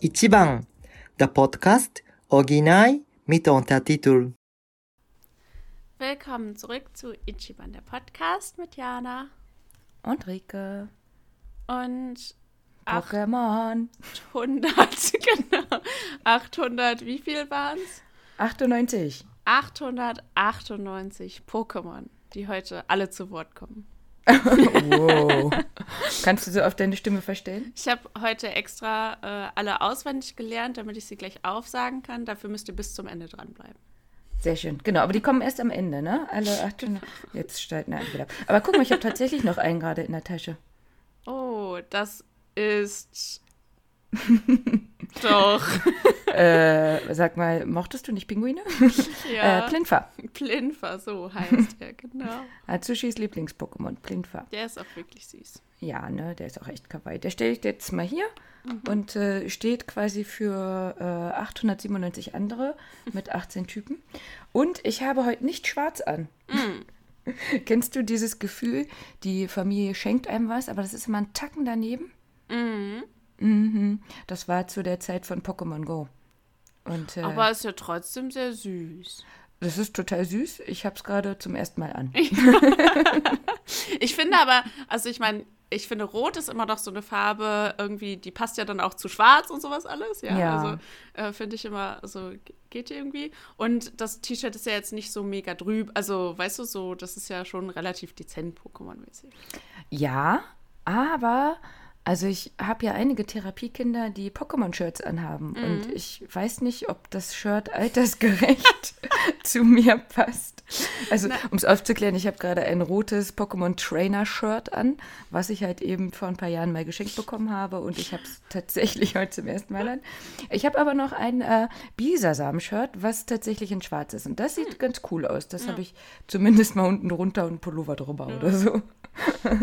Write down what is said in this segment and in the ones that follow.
Ichiban, der Podcast Original mit Untertitel. Willkommen zurück zu Ichiban, der Podcast mit Jana Und Rike. und Pokémon. 800, genau, 800, wie viel waren es? 98. 898 Pokémon, die heute alle zu Wort kommen. Wow. Kannst du so auf deine Stimme verstellen? Ich habe heute extra äh, alle auswendig gelernt, damit ich sie gleich aufsagen kann. Dafür müsst ihr bis zum Ende dranbleiben. Sehr schön. Genau, aber die kommen erst am Ende, ne? Alle 800. Jetzt steigen alle wieder ab. Aber guck mal, ich habe tatsächlich noch einen gerade in der Tasche. Oh, das ist. Doch. Äh, sag mal, mochtest du nicht Pinguine? Ja. Äh, Plinfa. Plinfa, so heißt er, genau. Atsushis Lieblings-Pokémon, Plinfa. Der ist auch wirklich süß. Ja, ne, der ist auch echt kawaii. Der stelle ich jetzt mal hier und äh, steht quasi für äh, 897 andere mit 18 Typen. Und ich habe heute nicht schwarz an. Kennst du dieses Gefühl, die Familie schenkt einem was, aber das ist immer ein Tacken daneben? Mhm. Das war zu der Zeit von Pokémon Go. Und äh, Aber ist ja trotzdem sehr süß. das ist total süß. Ich habe es gerade zum ersten Mal an. Ich finde aber, also ich meine, ich finde Rot ist immer noch so eine Farbe, irgendwie, die passt ja dann auch zu Schwarz und sowas alles. Ja, Ja. also äh, finde ich immer, so ge- geht irgendwie. Und das T-Shirt ist ja jetzt nicht so mega drüb, also weißt du, so, das ist ja schon relativ dezent Pokémon-mäßig. Ja, aber also ich habe ja einige Therapiekinder, die Pokémon-Shirts anhaben und ich weiß nicht, ob das Shirt altersgerecht zu mir passt. Also um es aufzuklären, ich habe gerade ein rotes Pokémon-Trainer-Shirt an, was ich halt eben vor ein paar Jahren mal geschenkt bekommen habe und ich habe es tatsächlich heute zum ersten Mal an. Ich habe aber noch ein äh, Bisasam-Shirt, was tatsächlich in schwarz ist und das sieht ganz cool aus. Das habe ich zumindest mal unten drunter und Pullover drüber oder so.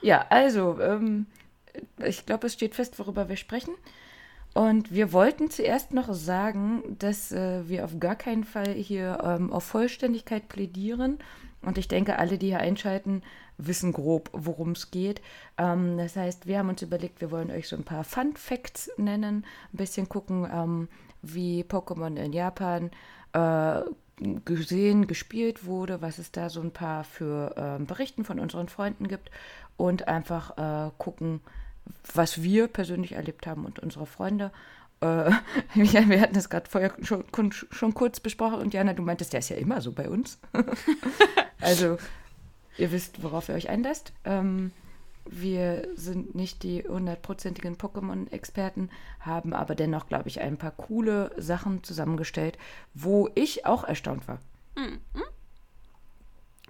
Ja, also, ähm, ich glaube, es steht fest, worüber wir sprechen. Und wir wollten zuerst noch sagen, dass äh, wir auf gar keinen Fall hier ähm, auf Vollständigkeit plädieren. Und ich denke, alle, die hier einschalten, wissen grob, worum es geht. Ähm, das heißt, wir haben uns überlegt, wir wollen euch so ein paar Fun Facts nennen, ein bisschen gucken, ähm, wie Pokémon in Japan äh, gesehen, gespielt wurde, was es da so ein paar für ähm, Berichten von unseren Freunden gibt und einfach äh, gucken, was wir persönlich erlebt haben und unsere Freunde. Äh, wir hatten das gerade vorher schon, schon kurz besprochen und Jana, du meintest, der ist ja immer so bei uns. also, ihr wisst, worauf ihr euch einlasst. Ähm, wir sind nicht die hundertprozentigen Pokémon-Experten, haben aber dennoch, glaube ich, ein paar coole Sachen zusammengestellt, wo ich auch erstaunt war.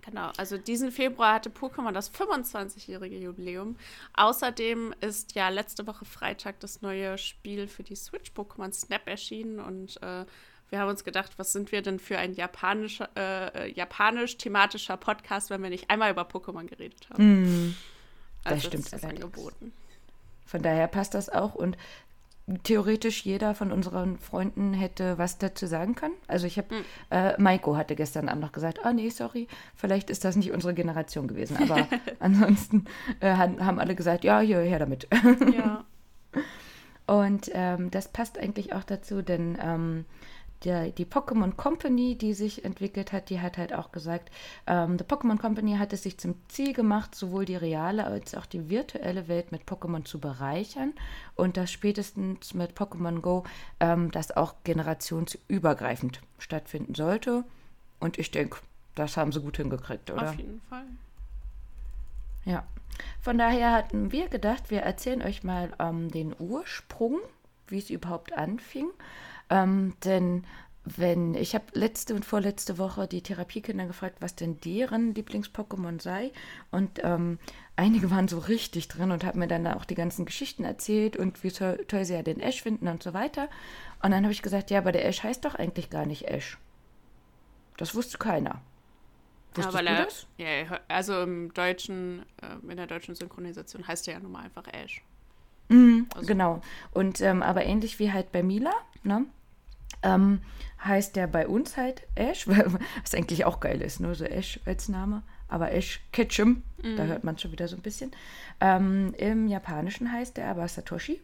Genau, also diesen Februar hatte Pokémon das 25-jährige Jubiläum. Außerdem ist ja letzte Woche Freitag das neue Spiel für die Switch Pokémon Snap erschienen und äh, wir haben uns gedacht, was sind wir denn für ein japanischer, äh, äh, japanisch-thematischer Podcast, wenn wir nicht einmal über Pokémon geredet haben. das also stimmt das allerdings. angeboten. Von daher passt das auch und theoretisch jeder von unseren Freunden hätte was dazu sagen können. Also ich habe, äh, Maiko hatte gestern Abend noch gesagt, ah nee, sorry, vielleicht ist das nicht unsere Generation gewesen. Aber ansonsten äh, haben alle gesagt, ja, hier, her damit. Ja. Und ähm, das passt eigentlich auch dazu, denn ähm, der, die Pokémon Company, die sich entwickelt hat, die hat halt auch gesagt, ähm, die Pokémon Company hat es sich zum Ziel gemacht, sowohl die reale als auch die virtuelle Welt mit Pokémon zu bereichern und das spätestens mit Pokémon Go ähm, das auch generationsübergreifend stattfinden sollte. Und ich denke, das haben sie gut hingekriegt, oder? Auf jeden Fall. Ja. Von daher hatten wir gedacht, wir erzählen euch mal ähm, den Ursprung, wie es überhaupt anfing. Ähm, denn wenn, ich habe letzte und vorletzte Woche die Therapiekinder gefragt, was denn deren Lieblings-Pokémon sei. Und ähm, einige waren so richtig drin und haben mir dann auch die ganzen Geschichten erzählt und wie toll, toll sie ja den Ash finden und so weiter. Und dann habe ich gesagt, ja, aber der Ash heißt doch eigentlich gar nicht Ash. Das wusste keiner. Wusstest weil du er, das? ja, also im deutschen, äh, in der deutschen Synchronisation heißt er ja nun mal einfach Ash. Also- Genau. Und ähm, aber ähnlich wie halt bei Mila, ne? Ähm, heißt der bei uns halt Ash, was eigentlich auch geil ist, nur so Ash als Name. Aber Ash Ketchum, da hört man schon wieder so ein bisschen. Ähm, Im Japanischen heißt der aber Satoshi.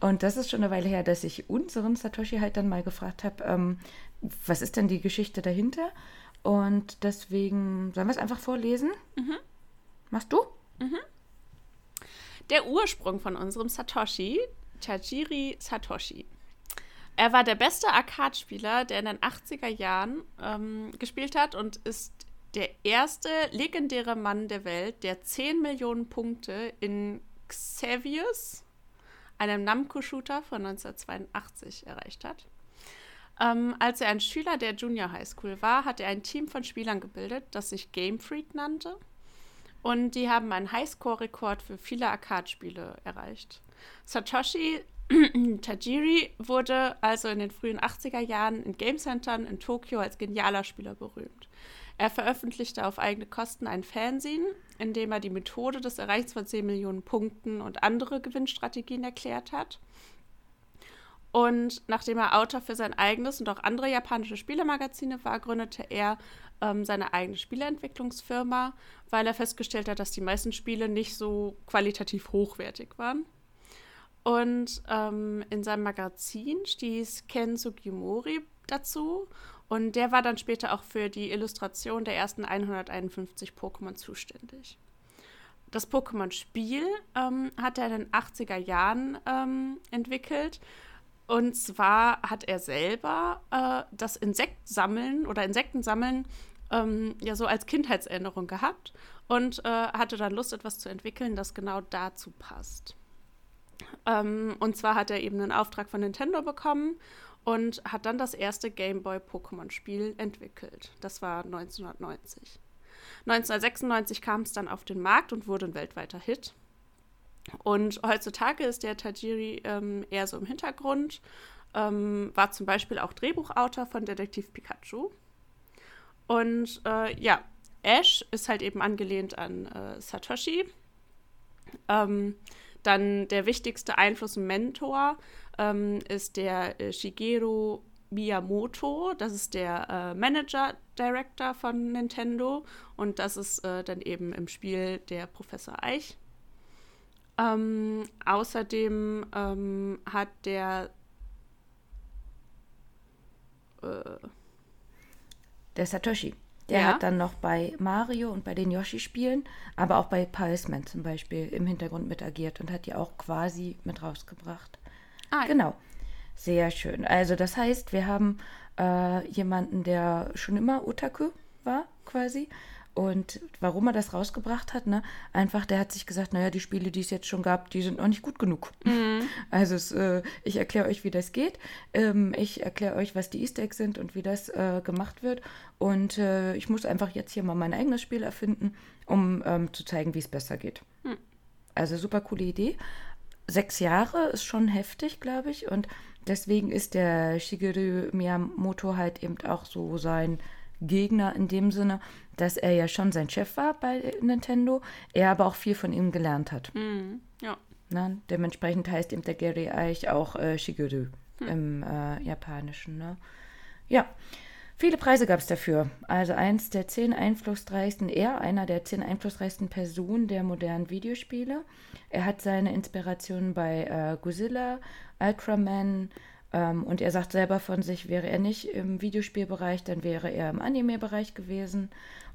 Und das ist schon eine Weile her, dass ich unseren Satoshi halt dann mal gefragt habe, ähm, was ist denn die Geschichte dahinter? Und deswegen sollen wir es einfach vorlesen? Mhm. Machst du? Mhm. Der Ursprung von unserem Satoshi, Tajiri Satoshi. Er war der beste Arcade-Spieler, der in den 80er Jahren ähm, gespielt hat und ist der erste legendäre Mann der Welt, der 10 Millionen Punkte in Xavius, einem Namco-Shooter von 1982, erreicht hat. Ähm, als er ein Schüler der Junior High School war, hat er ein Team von Spielern gebildet, das sich Game Freak nannte. Und die haben einen Highscore-Rekord für viele Arcade-Spiele erreicht. Satoshi Tajiri wurde also in den frühen 80er Jahren in Game-Centern in Tokio als genialer Spieler berühmt. Er veröffentlichte auf eigene Kosten ein Fanzine, in dem er die Methode des Erreichens von 10 Millionen Punkten und andere Gewinnstrategien erklärt hat. Und nachdem er Autor für sein eigenes und auch andere japanische Spielemagazine war, gründete er ähm, seine eigene Spieleentwicklungsfirma, weil er festgestellt hat, dass die meisten Spiele nicht so qualitativ hochwertig waren. Und ähm, in seinem Magazin stieß Ken Sugimori dazu und der war dann später auch für die Illustration der ersten 151 Pokémon zuständig. Das Pokémon-Spiel ähm, hat er in den 80er Jahren ähm, entwickelt. Und zwar hat er selber äh, das Insektsammeln oder Insektensammeln ähm, ja so als Kindheitserinnerung gehabt und äh, hatte dann Lust, etwas zu entwickeln, das genau dazu passt. Ähm, und zwar hat er eben einen Auftrag von Nintendo bekommen und hat dann das erste Game Boy Pokémon Spiel entwickelt. Das war 1990. 1996 kam es dann auf den Markt und wurde ein weltweiter Hit. Und heutzutage ist der Tajiri ähm, eher so im Hintergrund, ähm, war zum Beispiel auch Drehbuchautor von Detektiv Pikachu. Und äh, ja, Ash ist halt eben angelehnt an äh, Satoshi. Ähm, dann der wichtigste Einfluss und Mentor ähm, ist der äh, Shigeru Miyamoto. Das ist der äh, Manager Director von Nintendo. Und das ist äh, dann eben im Spiel der Professor Eich. Ähm, außerdem ähm, hat der äh, der Satoshi der ja. hat dann noch bei Mario und bei den Yoshi-Spielen, aber auch bei Pulseman zum Beispiel im Hintergrund mit agiert und hat die auch quasi mit rausgebracht. Ah, ja. Genau. Sehr schön. Also das heißt, wir haben äh, jemanden, der schon immer Otaku war, quasi, und warum er das rausgebracht hat, ne? Einfach, der hat sich gesagt, naja, die Spiele, die es jetzt schon gab, die sind noch nicht gut genug. Mhm. Also es, äh, ich erkläre euch, wie das geht. Ähm, ich erkläre euch, was die Easter Eggs sind und wie das äh, gemacht wird. Und äh, ich muss einfach jetzt hier mal mein eigenes Spiel erfinden, um ähm, zu zeigen, wie es besser geht. Mhm. Also super coole Idee. Sechs Jahre ist schon heftig, glaube ich. Und deswegen ist der Shigeru Miyamoto halt eben auch so sein Gegner in dem Sinne, dass er ja schon sein Chef war bei Nintendo, er aber auch viel von ihm gelernt hat. Mhm. Ja. Na, dementsprechend heißt ihm der Gary eigentlich auch äh, Shigeru hm. im äh, Japanischen. Ne? Ja, viele Preise gab es dafür. Also eins der zehn einflussreichsten, er einer der zehn einflussreichsten Personen der modernen Videospiele. Er hat seine Inspirationen bei äh, Godzilla, Ultraman, und er sagt selber von sich, wäre er nicht im Videospielbereich, dann wäre er im Anime-Bereich gewesen.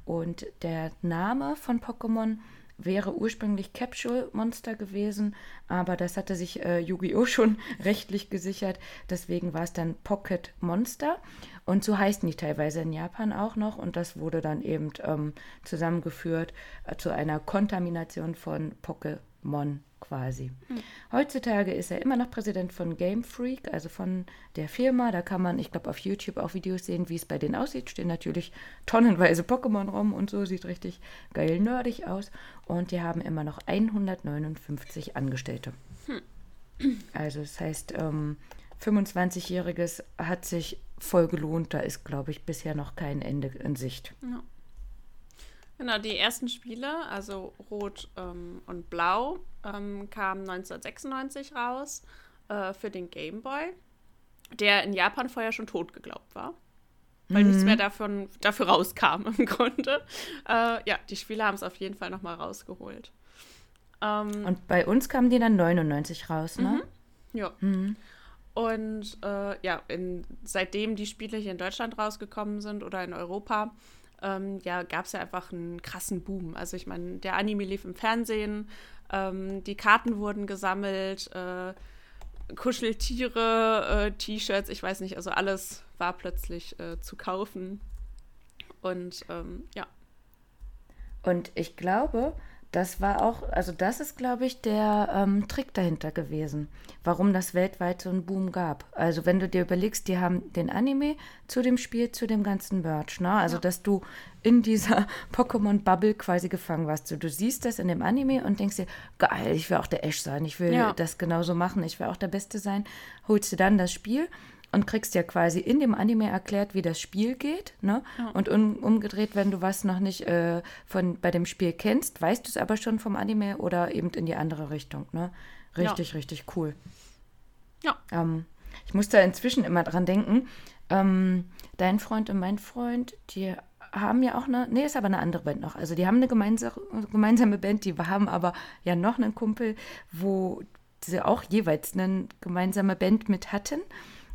Und der Name von Pokémon wäre ursprünglich Capsule Monster gewesen, aber das hatte sich äh, Yu-Gi-Oh! schon rechtlich gesichert. Deswegen war es dann Pocket Monster. Und so heißen die teilweise in Japan auch noch. Und das wurde dann eben ähm, zusammengeführt äh, zu einer Kontamination von Pokémon quasi. Hm. Heutzutage ist er immer noch Präsident von Game Freak, also von der Firma. Da kann man, ich glaube, auf YouTube auch Videos sehen, wie es bei denen aussieht. Stehen natürlich tonnenweise Pokémon rum und so, sieht richtig geil nerdig aus. Und die haben immer noch 159 Angestellte. Hm. Also das heißt, ähm, 25-Jähriges hat sich voll gelohnt. Da ist, glaube ich, bisher noch kein Ende in Sicht. Ja. Genau, die ersten Spiele, also Rot ähm, und Blau, ähm, kamen 1996 raus äh, für den Game Boy, der in Japan vorher schon tot geglaubt war. Weil mhm. nichts mehr davon, dafür rauskam im Grunde. Äh, ja, die Spiele haben es auf jeden Fall nochmal rausgeholt. Ähm, und bei uns kamen die dann 99 raus, ne? Ja. Und äh, ja, in, seitdem die Spiele hier in Deutschland rausgekommen sind oder in Europa, ähm, ja, gab es ja einfach einen krassen Boom. Also ich meine, der Anime lief im Fernsehen, ähm, die Karten wurden gesammelt, äh, Kuscheltiere, äh, T-Shirts, ich weiß nicht, also alles war plötzlich äh, zu kaufen. Und ähm, ja. Und ich glaube, das war auch, also das ist, glaube ich, der ähm, Trick dahinter gewesen, warum das weltweit so einen Boom gab. Also wenn du dir überlegst, die haben den Anime zu dem Spiel, zu dem ganzen Merch, ne? Also Ja. dass du in dieser Pokémon-Bubble quasi gefangen warst. So, du siehst das in dem Anime und denkst dir, geil, ich will auch der Ash sein, ich will Ja. das genauso machen, ich will auch der Beste sein. Holst du dann das Spiel und kriegst ja quasi in dem Anime erklärt, wie das Spiel geht. Ne? Und um, umgedreht, wenn du was noch nicht äh, von, bei dem Spiel kennst, weißt du es aber schon vom Anime oder eben in die andere Richtung. Ne? Richtig, richtig cool. Ja. Ähm, ich muss da inzwischen immer dran denken. Ähm, dein Freund und mein Freund, die haben ja auch eine, nee, ist aber eine andere Band noch. Also die haben eine gemeinsa gemeinsame Band, die haben aber ja noch einen Kumpel, wo sie auch jeweils eine gemeinsame Band mit hatten.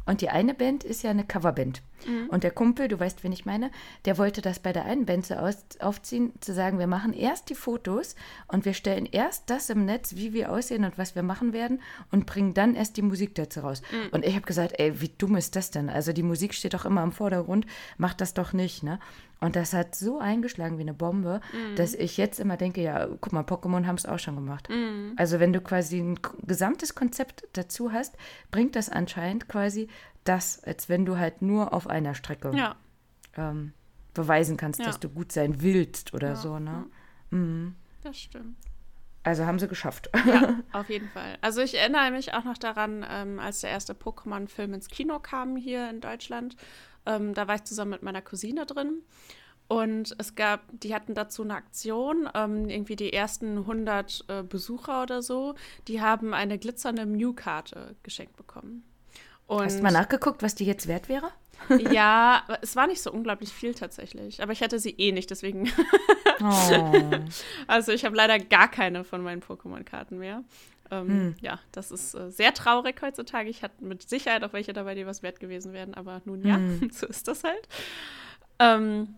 Und die eine Band ist ja eine Coverband. Und der Kumpel, du weißt, wen ich meine, der wollte das bei der einen Band so aus, aufziehen, zu sagen, wir machen erst die Fotos und wir stellen erst das im Netz, wie wir aussehen und was wir machen werden und bringen dann erst die Musik dazu raus. Und ich habe gesagt, ey, wie dumm ist das denn? Also die Musik steht doch immer im Vordergrund, macht das doch nicht, ne? Und das hat so eingeschlagen wie eine Bombe, dass ich jetzt immer denke, ja, guck mal, Pokémon haben es auch schon gemacht. Also wenn du quasi ein gesamtes Konzept dazu hast, bringt das anscheinend quasi das, als wenn du halt nur auf einer Strecke Ja. ähm, beweisen kannst, Ja. dass du gut sein willst oder Ja, so, ne? Das stimmt. Also haben sie geschafft. Ja, auf jeden Fall. Also ich erinnere mich auch noch daran, ähm, als der erste Pokémon-Film ins Kino kam hier in Deutschland. Ähm, da war ich zusammen mit meiner Cousine drin. Und es gab, die hatten dazu eine Aktion, ähm, irgendwie die ersten 100 äh, Besucher oder so, die haben eine glitzernde Mew-Karte geschenkt bekommen. Und Hast du mal nachgeguckt, was die jetzt wert wäre? ja, es war nicht so unglaublich viel tatsächlich, aber ich hatte sie eh nicht, deswegen Oh. Also ich habe leider gar keine von meinen Pokémon-Karten mehr. Ähm, Hm. Ja, das ist äh, sehr traurig heutzutage. Ich hatte mit Sicherheit auch welche dabei, die was wert gewesen wären, aber nun ja, Hm. so ist das halt. Ähm,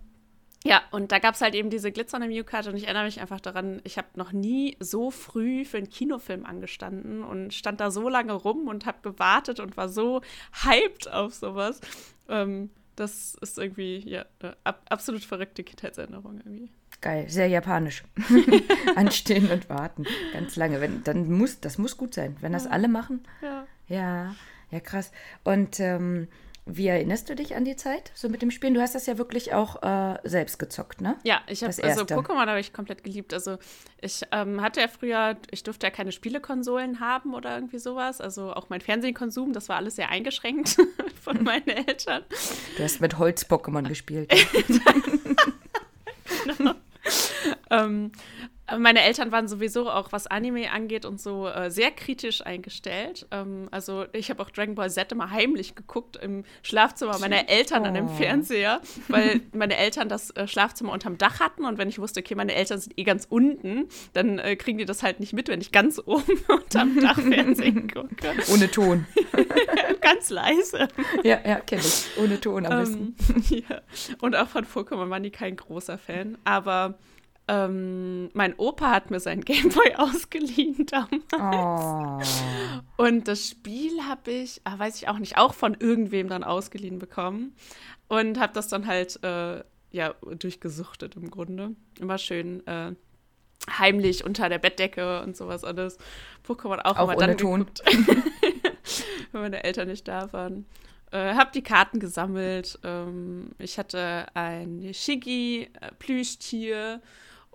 ja, und da gab es halt eben diese glitzernde Mew-Karte und ich erinnere mich einfach daran, ich habe noch nie so früh für einen Kinofilm angestanden und stand da so lange rum und habe gewartet und war so hyped auf sowas. Ähm, das ist irgendwie, ja, eine ab absolut verrückte Kindheitserinnerung irgendwie. Geil, sehr japanisch. Anstehen und warten. Ganz lange. Wenn, dann muss, das muss gut sein. Wenn das alle machen. Ja. Ja, ja, krass. Und ähm, wie erinnerst du dich an die Zeit so mit dem Spielen? Du hast das ja wirklich auch äh, selbst gezockt, ne? Ja, ich habe also. Pokémon habe ich komplett geliebt. Also ich ähm, hatte ja früher, ich durfte ja keine Spielekonsolen haben oder irgendwie sowas. Also auch mein Fernsehkonsum, das war alles sehr eingeschränkt von meinen Eltern. Du hast mit Holz-Pokémon gespielt. Ähm, aber meine Eltern waren sowieso auch, was Anime angeht und so, äh, sehr kritisch eingestellt. Ähm, also ich habe auch Dragon Ball Z immer heimlich geguckt im Schlafzimmer meiner Eltern an dem Oh. Fernseher, weil meine Eltern das äh, Schlafzimmer unterm Dach hatten und wenn ich wusste, okay, meine Eltern sind eh ganz unten, dann äh, kriegen die das halt nicht mit, wenn ich ganz oben unterm Dach Fernsehen gucke. Ohne Ton. ganz leise. Ja, ja, kenne ich. Ohne Ton am besten. Ähm, ja. Und auch von Pokémon waren die kein großer Fan. Aber ähm, mein Opa hat mir seinen Gameboy ausgeliehen damals. Oh. Und das Spiel habe ich, ah, weiß ich auch nicht, auch von irgendwem dann ausgeliehen bekommen. Und habe das dann halt, äh, ja, durchgesuchtet im Grunde. Immer schön äh, heimlich unter der Bettdecke und sowas alles. Pokémon auch, Auch immer ohne dann Ton. wenn meine Eltern nicht da waren. Äh, hab die Karten gesammelt. Ähm, ich hatte ein Shiggy-Plüschtier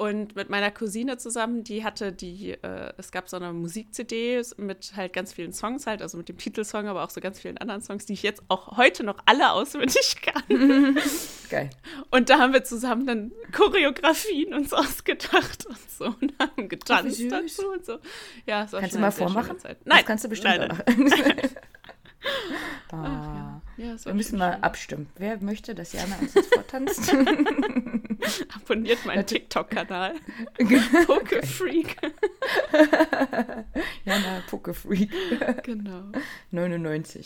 und mit meiner Cousine zusammen, die hatte die, äh, es gab so eine Musik-CD mit halt ganz vielen Songs halt, also mit dem Titelsong, aber auch so ganz vielen anderen Songs, die ich jetzt auch heute noch alle auswendig kann. Geil. Und da haben wir zusammen dann Choreografien uns ausgedacht und so und haben getanzt süß. dazu und so. Ja, es war Kannst du mal vormachen? Zeit. Das Nein, kannst du bestimmt nein, nein. machen. Ah. Ja, war Wir müssen mal abstimmen. Wer möchte, dass Jana uns jetzt vortanzt? Abonniert meinen TikTok-Kanal. Pokefreak. Jana Pucke-Freak. Genau. 99.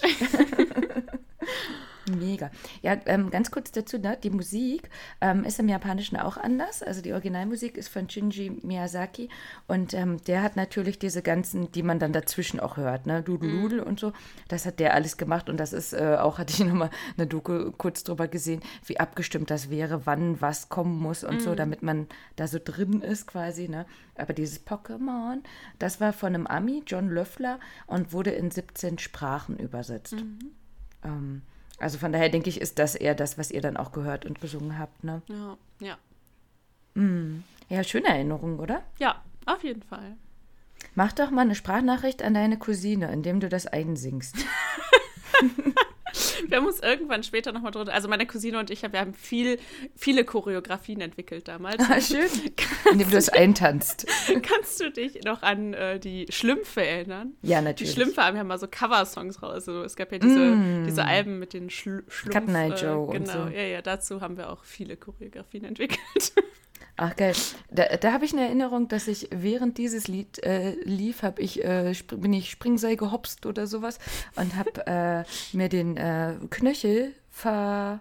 Mega. Ja, ähm, ganz kurz dazu, ne? die Musik ähm, ist im Japanischen auch anders. Also die Originalmusik ist von Shinji Miyazaki und ähm, der hat natürlich diese ganzen, die man dann dazwischen auch hört, ne? Dudeludel und so. Das hat der alles gemacht und das ist äh, auch, hatte ich nochmal eine Doku kurz drüber gesehen, wie abgestimmt das wäre, wann was kommen muss und so, damit man da so drin ist quasi. Ne? Aber dieses Pokémon, das war von einem Ami, John Löffler, und wurde in 17 Sprachen übersetzt. Ähm, also von daher denke ich, ist das eher das, was ihr dann auch gehört und gesungen habt. Ne? Ja, ja. Ja, schöne Erinnerung, oder? Ja, auf jeden Fall. Mach doch mal eine Sprachnachricht an deine Cousine, indem du das einsingst. Wir haben uns irgendwann später nochmal drunter, also meine Cousine und ich, wir haben viel, viele Choreografien entwickelt damals. Ah, schön. Indem du es eintanzt. Kannst du dich noch an äh, die Schlümpfe erinnern? Ja, Die natürlich. Schlümpfe haben ja mal so Coversongs raus. Also es gab ja diese, diese Alben mit den Schl Schlumpf. Cat Night Joe und Genau, so. ja, ja, dazu haben wir auch viele Choreografien entwickelt. Ach geil. Da, da habe ich eine Erinnerung, dass ich während dieses Lied äh, lief, hab ich, äh, bin ich Springseil gehopst oder sowas und habe äh, mir den äh, Knöchel ver...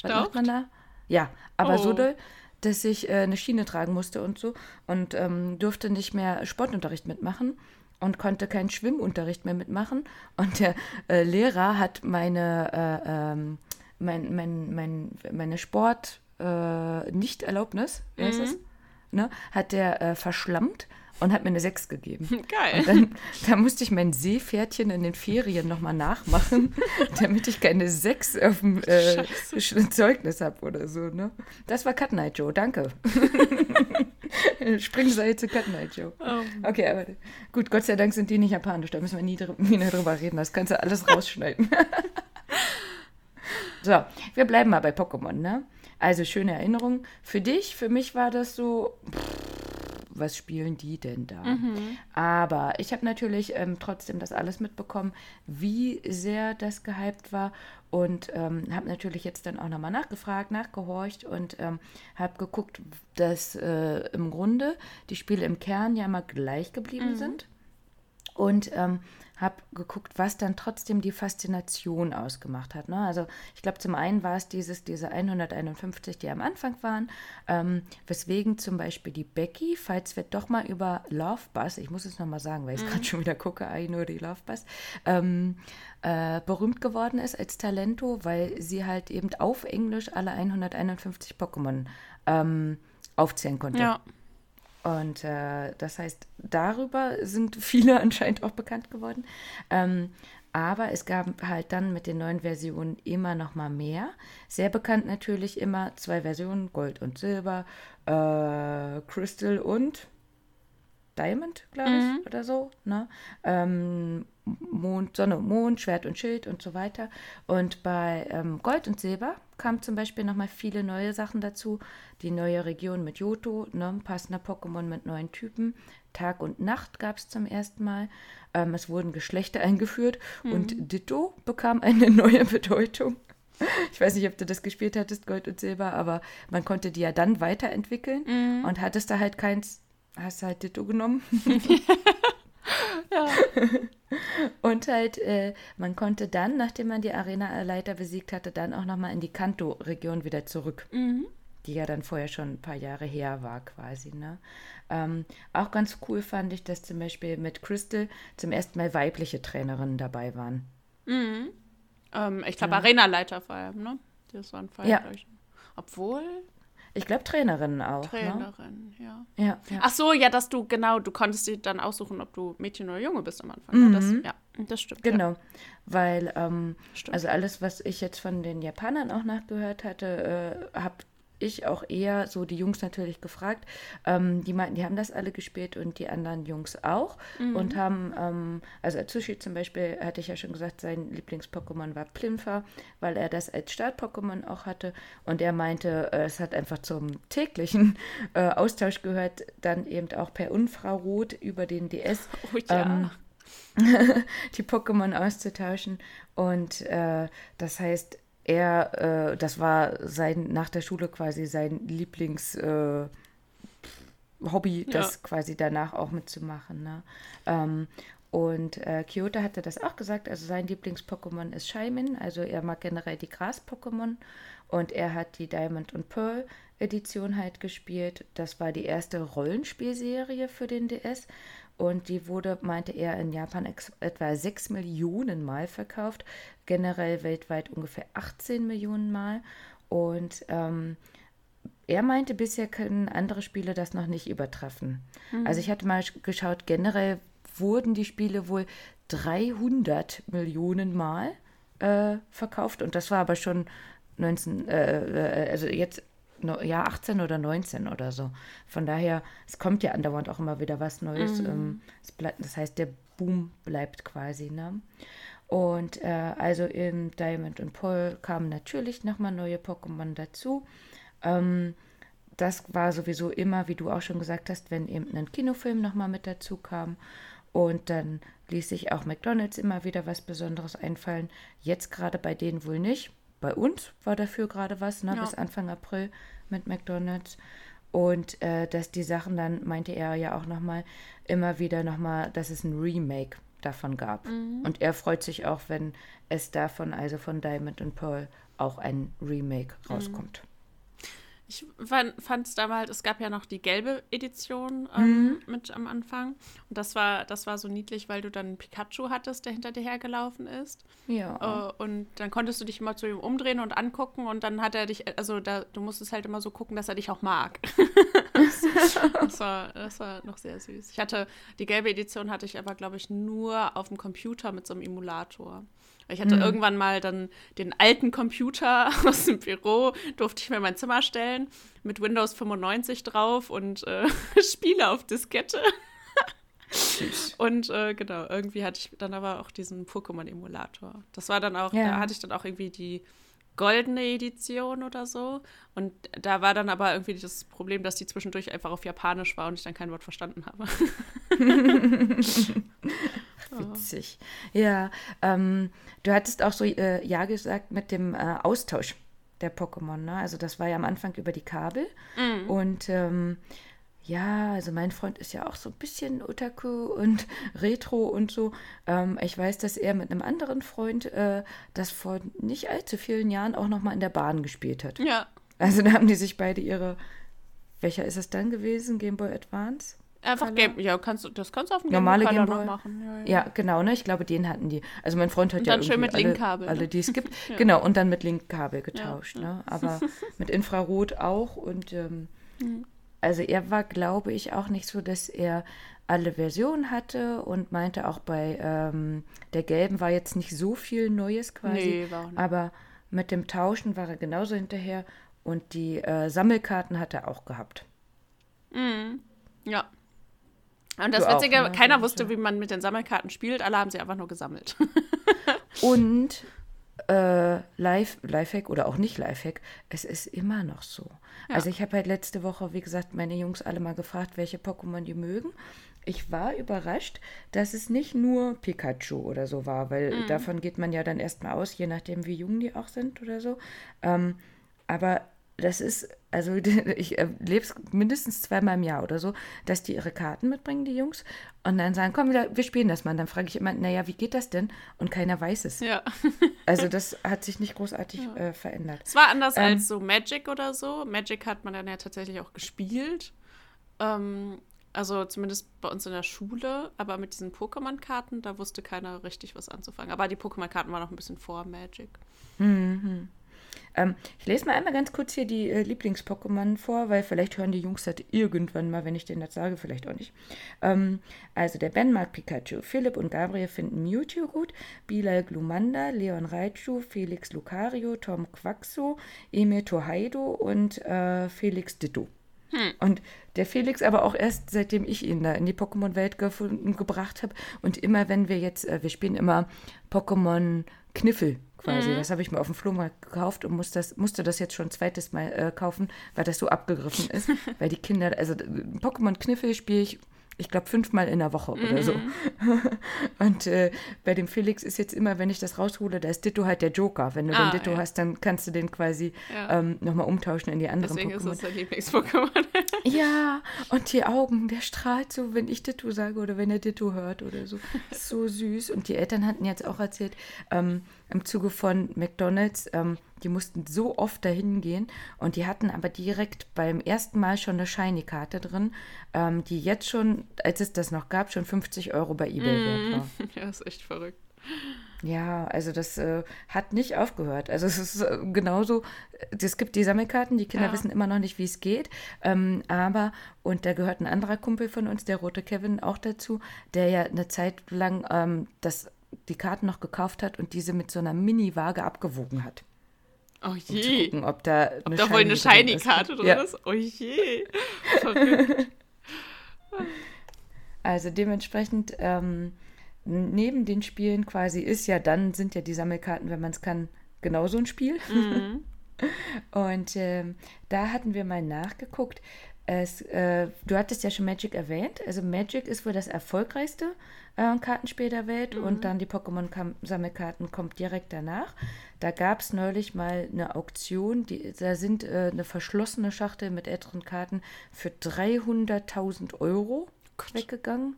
Was macht man da? Ja, aber so Oh. doll, dass ich äh, eine Schiene tragen musste und so und ähm, durfte nicht mehr Sportunterricht mitmachen und konnte keinen Schwimmunterricht mehr mitmachen. Und der äh, Lehrer hat meine, äh, ähm, mein, mein, mein, meine Sport äh, Nicht-Erlaubnis, wie heißt das? Ne, hat der äh, verschlammt und hat mir eine 6 gegeben. Geil. Und dann, dann musste ich mein Seepferdchen in den Ferien nochmal nachmachen, damit ich keine 6 auf dem äh, Zeugnis habe oder so. Ne? Das war Cut Night Joe, danke. Springseil zu Cut Night Joe. Oh. Okay, aber gut, Gott sei Dank sind die nicht japanisch, da müssen wir nie, dr nie drüber reden, das kannst du alles rausschneiden. so, wir bleiben mal bei Pokémon, ne? Also schöne Erinnerung. Für dich, für mich war das so, was spielen die denn da? Aber ich habe natürlich ähm, trotzdem das alles mitbekommen, wie sehr das gehypt war und ähm, habe natürlich jetzt dann auch nochmal nachgefragt, nachgehorcht und ähm, habe geguckt, dass äh, im Grunde die Spiele im Kern ja immer gleich geblieben sind und ähm, habe geguckt, was dann trotzdem die Faszination ausgemacht hat. Ne? Also ich glaube, zum einen war es dieses, diese 151, die am Anfang waren, ähm, weswegen zum Beispiel die Becky, falls wir doch mal über Love Bus, ich muss es nochmal sagen, weil ich es gerade schon wieder gucke, I know die Love Bus, ähm, äh, berühmt geworden ist als Talento, weil sie halt eben auf Englisch alle 151 Pokémon ähm, aufzählen konnte. Ja. Und äh, das heißt, darüber sind viele anscheinend auch bekannt geworden. Ähm, aber es gab halt dann mit den neuen Versionen immer noch mal mehr. Sehr bekannt natürlich immer zwei Versionen, Gold und Silber, äh, Crystal und Diamond, glaube ich, oder so. Ne? Ähm, Mond, Sonne Mond, Schwert und Schild und so weiter. Und bei ähm, Gold und Silber kamen zum Beispiel nochmal viele neue Sachen dazu. Die neue Region mit Johto, ne? passender Pokémon mit neuen Typen. Tag und Nacht gab es zum ersten Mal. Ähm, es wurden Geschlechter eingeführt und Ditto bekam eine neue Bedeutung. Ich weiß nicht, ob du das gespielt hattest, Gold und Silber, aber man konnte die ja dann weiterentwickeln und hattest da halt keins, hast du halt Ditto genommen. Und halt, äh, man konnte dann, nachdem man die Arena-Leiter besiegt hatte, dann auch nochmal in die Kanto-Region wieder zurück. Die ja dann vorher schon ein paar Jahre her war, quasi. Ne? Ähm, auch ganz cool fand ich, dass zum Beispiel mit Crystal zum ersten Mal weibliche Trainerinnen dabei waren. Ähm, ich glaube, Arena-Leiter vor allem, ne? Das waren allem, Ja. Obwohl, Ich glaube, Trainerinnen auch. Ne? Trainerin, ja. Ja, ja. Ach so, ja, dass du, genau, du konntest dir dann aussuchen, ob du Mädchen oder Junge bist am Anfang. ne? Das, ja, das stimmt. Ja. Genau, weil ähm, Stimmt. also alles, was ich jetzt von den Japanern auch nachgehört hatte, äh, habe ich auch eher so die Jungs natürlich gefragt. Ähm, die meinten, die haben das alle gespielt und die anderen Jungs auch und haben, ähm, also Atsushi zum Beispiel, hatte ich ja schon gesagt, sein Lieblings-Pokémon war Plinfer, weil er das als Start-Pokémon auch hatte und er meinte, äh, es hat einfach zum täglichen äh, Austausch gehört, dann eben auch per Infrarot über den DS Oh ja. ähm, die Pokémon auszutauschen. Und äh, das heißt, er, äh, das war sein, nach der Schule quasi sein Lieblings äh, Hobby, das Ja. quasi danach auch mitzumachen. Ne? Ähm, Und äh, Kyoto hatte das auch gesagt, also sein Lieblings-Pokémon ist Shaymin, also er mag generell die Gras-Pokémon und er hat die Diamond und Pearl Edition halt gespielt. Das war die erste Rollenspielserie für den DS und die wurde, meinte er, in Japan etwa 6 Millionen Mal verkauft, generell weltweit ungefähr 18 Millionen Mal und ähm, er meinte, bisher können andere Spiele das noch nicht übertreffen. Mhm. Also ich hatte mal geschaut, generell wurden die Spiele wohl 300 Millionen Mal äh, verkauft und das war aber schon 19, äh, äh, also jetzt ja 18 oder 19 oder so. Von daher, es kommt ja andauernd auch immer wieder was Neues. Mhm. Ähm, das heißt, der Boom bleibt quasi. Ne? Und äh, also in Diamond und Pearl kamen natürlich nochmal neue Pokémon dazu. Ähm, das war sowieso immer, wie du auch schon gesagt hast, wenn eben ein Kinofilm nochmal mit dazu kam. Und dann ließ sich auch McDonald's immer wieder was Besonderes einfallen. Jetzt gerade bei denen wohl nicht. Bei uns war dafür gerade was, ne, ja. bis Anfang April mit McDonald's. Und äh, dass die Sachen dann, meinte er ja auch nochmal, immer wieder nochmal, dass es ein Remake davon gab. Mhm. Und er freut sich auch, wenn es davon, also von Diamond und Pearl, auch ein Remake mhm. rauskommt. Ich fand es damals, es gab ja noch die gelbe Edition ähm, mhm. mit am Anfang. Und das war, das war so niedlich, weil du dann Pikachu hattest, der hinter dir hergelaufen ist. Ja. Äh, und dann konntest du dich immer zu ihm umdrehen und angucken und dann hat er dich, also da, du musstest halt immer so gucken, dass er dich auch mag. das, war, das war noch sehr süß. Ich hatte, die gelbe Edition hatte ich aber, glaube ich, nur auf dem Computer mit so einem Emulator. Ich hatte mhm. irgendwann mal dann den alten Computer aus dem Büro, durfte ich mir in mein Zimmer stellen, mit Windows 95 drauf und äh, Spiele auf Diskette. und äh, genau, irgendwie hatte ich dann aber auch diesen Pokémon-Emulator. Das war dann auch, ja. da hatte ich dann auch irgendwie die goldene Edition oder so. Und da war dann aber irgendwie das Problem, dass die zwischendurch einfach auf Japanisch war und ich dann kein Wort verstanden habe. Witzig. Ja, ähm, du hattest auch so äh, Ja gesagt mit dem äh, Austausch der Pokémon. Ne? Also das war ja am Anfang über die Kabel. Mhm. Und ähm, ja, also mein Freund ist ja auch so ein bisschen Otaku und Retro und so. Ähm, ich weiß, dass er mit einem anderen Freund äh, das vor nicht allzu vielen Jahren auch nochmal in der Bahn gespielt hat. Ja. Also da haben die sich beide ihre, welcher ist es dann gewesen? Game Boy Advance? Einfach Game, ja, kannst du, das kannst du auf dem Normale Game Boy machen. Ja, ja. ja, genau, ne? Ich glaube, den hatten die. Also mein Freund hat und ja dann schön mit Linkkabel, alle, ne? alle, die es gibt. ja. Genau, und dann mit Linkkabel getauscht, ne? Aber mit Infrarot auch und ähm, mhm. also er war, glaube ich, auch nicht so, dass er alle Versionen hatte und meinte auch bei ähm, der gelben war jetzt nicht so viel Neues quasi. Nee, war auch nicht. Aber mit dem Tauschen war er genauso hinterher und die äh, Sammelkarten hat er auch gehabt. Mhm. Ja. Und das du Witzige, auch, ne? keiner wusste, wie man mit den Sammelkarten spielt, alle haben sie einfach nur gesammelt. Und äh, Live, Lifehack oder auch nicht Lifehack, es ist immer noch so. Ja. Also ich habe halt letzte Woche, wie gesagt, meine Jungs alle mal gefragt, welche Pokémon die mögen. Ich war überrascht, dass es nicht nur Pikachu oder so war, weil mhm. davon geht man ja dann erstmal aus, je nachdem, wie jung die auch sind oder so. Ähm, aber das ist, also ich erlebe es mindestens zweimal im Jahr oder so, dass die ihre Karten mitbringen, die Jungs, und dann sagen, komm, wir spielen das mal. Und dann frage ich immer, naja, wie geht das denn? Und keiner weiß es. Ja. also das hat sich nicht großartig ja. äh, verändert. Es war anders ähm, als so Magic oder so. Magic hat man dann ja tatsächlich auch gespielt. Ähm, also zumindest bei uns in der Schule, aber mit diesen Pokémon-Karten, da wusste keiner richtig was anzufangen. Aber die Pokémon-Karten waren noch ein bisschen vor Magic. Mhm. Ähm, ich lese mal einmal ganz kurz hier die äh, Lieblings-Pokémon vor, weil vielleicht hören die Jungs das irgendwann mal, wenn ich denen das sage, vielleicht auch nicht. Ähm, also der Ben mag Pikachu, Philipp und Gabriel finden Mewtwo gut, Bilal Glumanda, Leon Raichu, Felix Lucario, Tom Quaxo, Emil Tohaido und äh, Felix Ditto. Hm. Und der Felix aber auch erst seitdem ich ihn da in die Pokémon-Welt gebracht habe. Und immer wenn wir jetzt, äh, wir spielen immer Pokémon Kniffel quasi. Mhm. Das habe ich mir auf dem Flohmarkt gekauft und muss das, musste das jetzt schon ein zweites Mal äh, kaufen, weil das so abgegriffen ist. weil die Kinder, also Pokémon Kniffel spiele ich ich glaube, fünfmal in der Woche oder so. Mhm. Und äh, bei dem Felix ist jetzt immer, wenn ich das raushole, da ist Ditto halt der Joker. Wenn du Ah, den Ditto ja. hast, dann kannst du den quasi Ja. ähm, nochmal umtauschen in die anderen Deswegen ist Pokémon. es sein Lieblings-Pokémon. Ja, und die Augen, der strahlt so, wenn ich Ditto sage oder wenn er Ditto hört oder so. Ist so süß. Und die Eltern hatten jetzt auch erzählt, ähm, im Zuge von McDonalds, ähm, die mussten so oft dahin gehen und die hatten aber direkt beim ersten Mal schon eine Shiny-Karte drin, ähm, die jetzt schon, als es das noch gab, schon 50 Euro bei eBay wert war. ja, ist echt verrückt. Ja, also das äh, hat nicht aufgehört. Also es ist äh, genauso, äh, es gibt die Sammelkarten, die Kinder Ja. wissen immer noch nicht, wie es geht. Ähm, aber, und da gehört ein anderer Kumpel von uns, der rote Kevin, auch dazu, der ja eine Zeit lang ähm, das, die Karten noch gekauft hat und diese mit so einer Mini-Waage abgewogen hat. Oh Um zu je. gucken, ob da eine Ob da wohl eine. Shiny-Karte drin Ja. ist? Oh je. Verrückt. Also dementsprechend, ähm, neben den Spielen quasi ist ja dann, sind ja die Sammelkarten, wenn man es kann, genauso ein Spiel. Mhm. Und ähm, da hatten wir mal nachgeguckt. Es, äh, du hattest ja schon Magic erwähnt. Also Magic ist wohl das erfolgreichste äh, Kartenspiel der Welt und dann die Pokémon-Sammelkarten kommt direkt danach. Da gab es neulich mal eine Auktion, die, da sind äh, eine verschlossene Schachtel mit älteren Karten für 300.000 Euro weggegangen.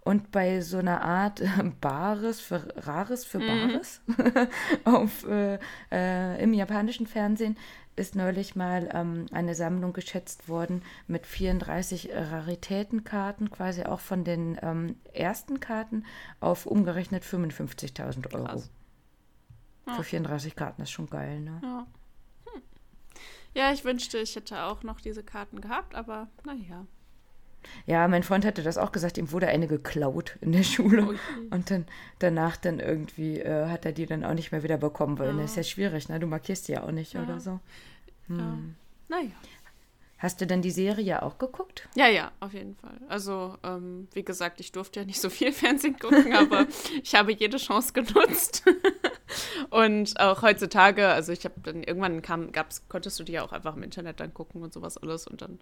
Und bei so einer Art äh, Bares für Rares für Bares auf, äh, äh, im japanischen Fernsehen ist neulich mal ähm, eine Sammlung geschätzt worden mit 34 Raritätenkarten, quasi auch von den ähm, ersten Karten auf umgerechnet 55.000 Euro. Krass. Für 34 Karten ist schon geil, ne? Ja. Hm. ja, ich wünschte, ich hätte auch noch diese Karten gehabt, aber naja. Ja, mein Freund hatte das auch gesagt, ihm wurde eine geklaut in der Schule. Je. und dann danach dann irgendwie äh, hat er die dann auch nicht mehr wieder bekommen, weil Ja. das ist ja schwierig, ne? Du markierst die ja auch nicht Ja. oder so. Ja. Naja. Hast du denn die Serie auch geguckt? Ja, ja, auf jeden Fall. Also, ähm, wie gesagt, ich durfte ja nicht so viel Fernsehen gucken, aber ich habe jede Chance genutzt. und auch heutzutage, also ich habe dann irgendwann kam, gab's, konntest du die ja auch einfach im Internet dann gucken und sowas alles. Und dann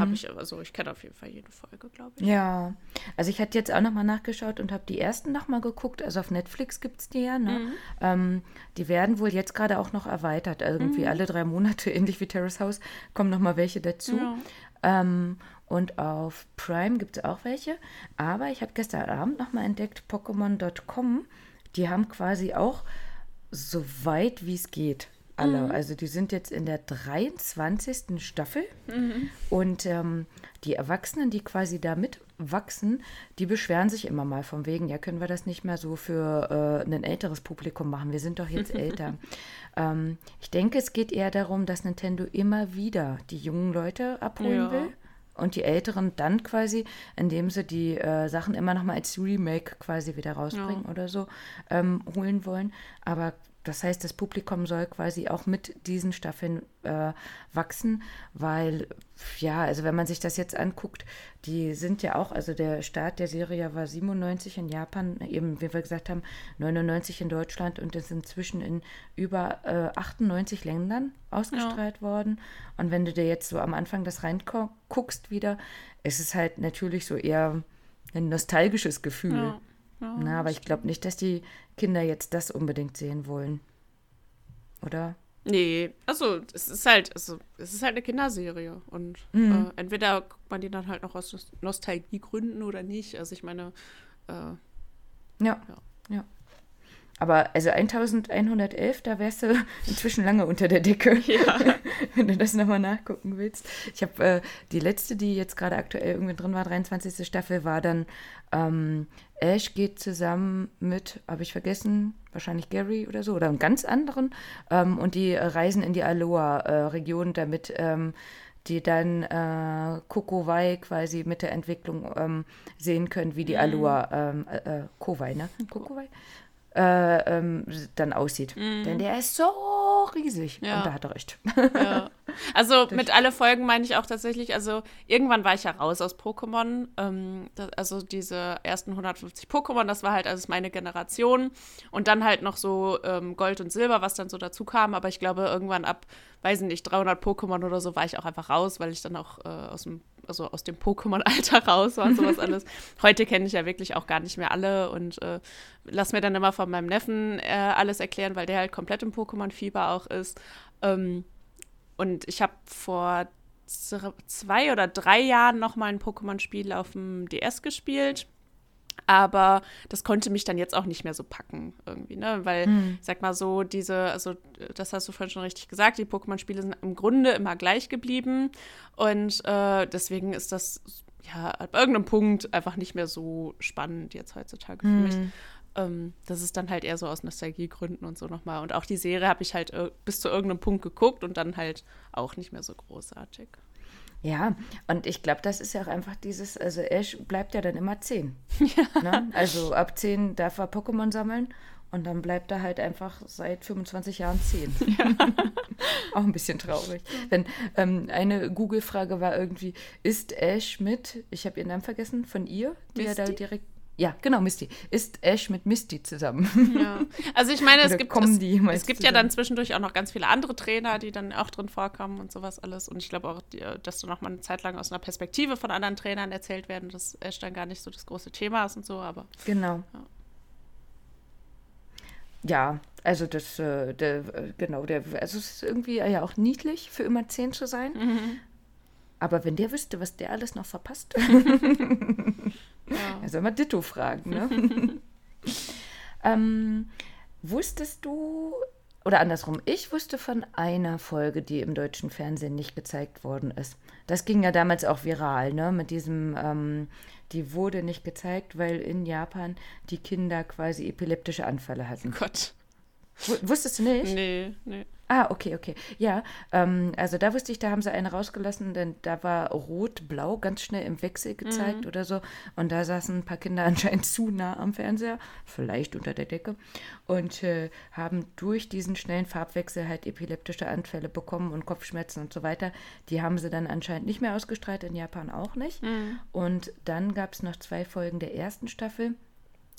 habe ich, also ich kenne auf jeden Fall jede Folge, glaube ich. Ja, also ich hatte jetzt auch nochmal nachgeschaut und habe die ersten nochmal geguckt. Also auf Netflix gibt es die ja. Ne? Mhm. Ähm, die werden wohl jetzt gerade auch noch erweitert. Also irgendwie Mhm. alle drei Monate, ähnlich wie Terrace House, kommen nochmal welche dazu. Ja. Ähm, und auf Prime gibt es auch welche. Aber ich habe gestern Abend nochmal entdeckt, Pokémon.com, die haben quasi auch so weit wie es geht alle. Also die sind jetzt in der 23. Staffel. Und ähm, die Erwachsenen, die quasi da mitwachsen, die beschweren sich immer mal von wegen, ja, können wir das nicht mehr so für äh, ein älteres Publikum machen? Wir sind doch jetzt älter. ähm, ich denke, es geht eher darum, dass Nintendo immer wieder die jungen Leute abholen Ja. will. Und die Älteren dann quasi, indem sie die äh, Sachen immer noch mal als Remake quasi wieder rausbringen oder so, ähm, holen wollen. Aber das heißt, das Publikum soll quasi auch mit diesen Staffeln äh, wachsen, weil, ja, also wenn man sich das jetzt anguckt, die sind ja auch, also der Start der Serie war 97 in Japan, eben wie wir gesagt haben, 99 in Deutschland und ist inzwischen in über äh, 98 Ländern ausgestrahlt worden. Und wenn du dir jetzt so am Anfang das reinguckst wieder, ist es halt natürlich so eher ein nostalgisches Gefühl. Ja. Ja. Na, aber ich glaube nicht, dass die Kinder jetzt das unbedingt sehen wollen. Oder? Nee, also es ist halt, also es ist halt eine Kinderserie und Mhm. äh, entweder guckt man die dann halt noch aus Nos- Nostalgiegründen oder nicht. Also ich meine, äh, Ja. Ja. ja. Aber also 1111, da wärst du inzwischen lange unter der Decke, ja. wenn du das nochmal nachgucken willst. Ich habe äh, die letzte, die jetzt gerade aktuell irgendwie drin war, 23. Staffel, war dann ähm, Ash geht zusammen mit, habe ich vergessen, wahrscheinlich Gary oder so, oder einen ganz anderen. Ähm, und die äh, reisen in die Aloha-Region, damit ähm, die dann äh, Kokowai quasi mit der Entwicklung ähm, sehen können, wie die Aloha, ähm, äh, äh, Kowai, ne? Kokowai? Äh, ähm, dann aussieht. Denn der ist so riesig. Ja. Und da hat er recht. Ja. Also mit alle Folgen meine ich auch tatsächlich, also irgendwann war ich ja raus aus Pokémon. Ähm, das, also diese ersten 150 Pokémon, das war halt alles meine Generation. Und dann halt noch so ähm, Gold und Silber, was dann so dazu kam. Aber ich glaube, irgendwann ab, weiß ich nicht, 300 Pokémon oder so war ich auch einfach raus, weil ich dann auch äh, aus dem also aus dem Pokémon-Alter raus war und sowas alles. Heute kenne ich ja wirklich auch gar nicht mehr alle und äh, lass mir dann immer von meinem Neffen äh, alles erklären, weil der halt komplett im Pokémon-Fieber auch ist. Ähm, und ich habe vor zwei oder drei Jahren noch mal ein Pokémon-Spiel auf dem DS gespielt. Aber das konnte mich dann jetzt auch nicht mehr so packen irgendwie, ne? Weil, mhm. sag mal so, diese, also das hast du vorhin schon richtig gesagt, die Pokémon-Spiele sind im Grunde immer gleich geblieben. Und äh, deswegen ist das ja ab irgendeinem Punkt einfach nicht mehr so spannend jetzt heutzutage mhm. für mich. Ähm, das ist dann halt eher so aus Nostalgiegründen und so nochmal. Und auch die Serie habe ich halt äh, bis zu irgendeinem Punkt geguckt und dann halt auch nicht mehr so großartig. Ja, und ich glaube, das ist ja auch einfach dieses, also Ash bleibt ja dann immer 10. Ja. Ne? Also ab 10 darf er Pokémon sammeln und dann bleibt er halt einfach seit 25 Jahren 10. Ja. auch ein bisschen traurig. Denn ähm, eine Google-Frage war irgendwie, ist Ash mit, ich habe ihren Namen vergessen, von ihr, die Misty? ja da direkt ja, genau, Misty. Ist Ash mit Misty zusammen? Ja. Also ich meine, es gibt, es, es gibt ja dann zwischendurch auch noch ganz viele andere Trainer, die dann auch drin vorkommen und sowas alles. Und ich glaube auch, dass du noch mal eine Zeit lang aus einer Perspektive von anderen Trainern erzählt werden, dass Ash dann gar nicht so das große Thema ist und so, aber. Genau. Ja. Ja, also das, äh, der, äh, genau, der, also es ist irgendwie ja auch niedlich, für immer zehn zu sein. Mhm. Aber wenn der wüsste, was der alles noch verpasst. Ja. Er soll mal Ditto fragen, ne? ähm, wusstest du, oder andersrum, ich wusste von einer Folge, die im deutschen Fernsehen nicht gezeigt worden ist. Das ging ja damals auch viral, ne? Mit diesem, ähm, die wurde nicht gezeigt, weil in Japan die Kinder quasi epileptische Anfälle hatten. Gott. Wusstest du nicht? Nee, nee. Ah, okay, okay. Ja, ähm, also da wusste ich, da haben sie eine rausgelassen, denn da war rot-blau ganz schnell im Wechsel gezeigt mhm. oder so. Und da saßen ein paar Kinder anscheinend zu nah am Fernseher, vielleicht unter der Decke, und äh, haben durch diesen schnellen Farbwechsel halt epileptische Anfälle bekommen und Kopfschmerzen und so weiter. Die haben sie dann anscheinend nicht mehr ausgestrahlt, in Japan auch nicht. Mhm. Und dann gab es noch zwei Folgen der ersten Staffel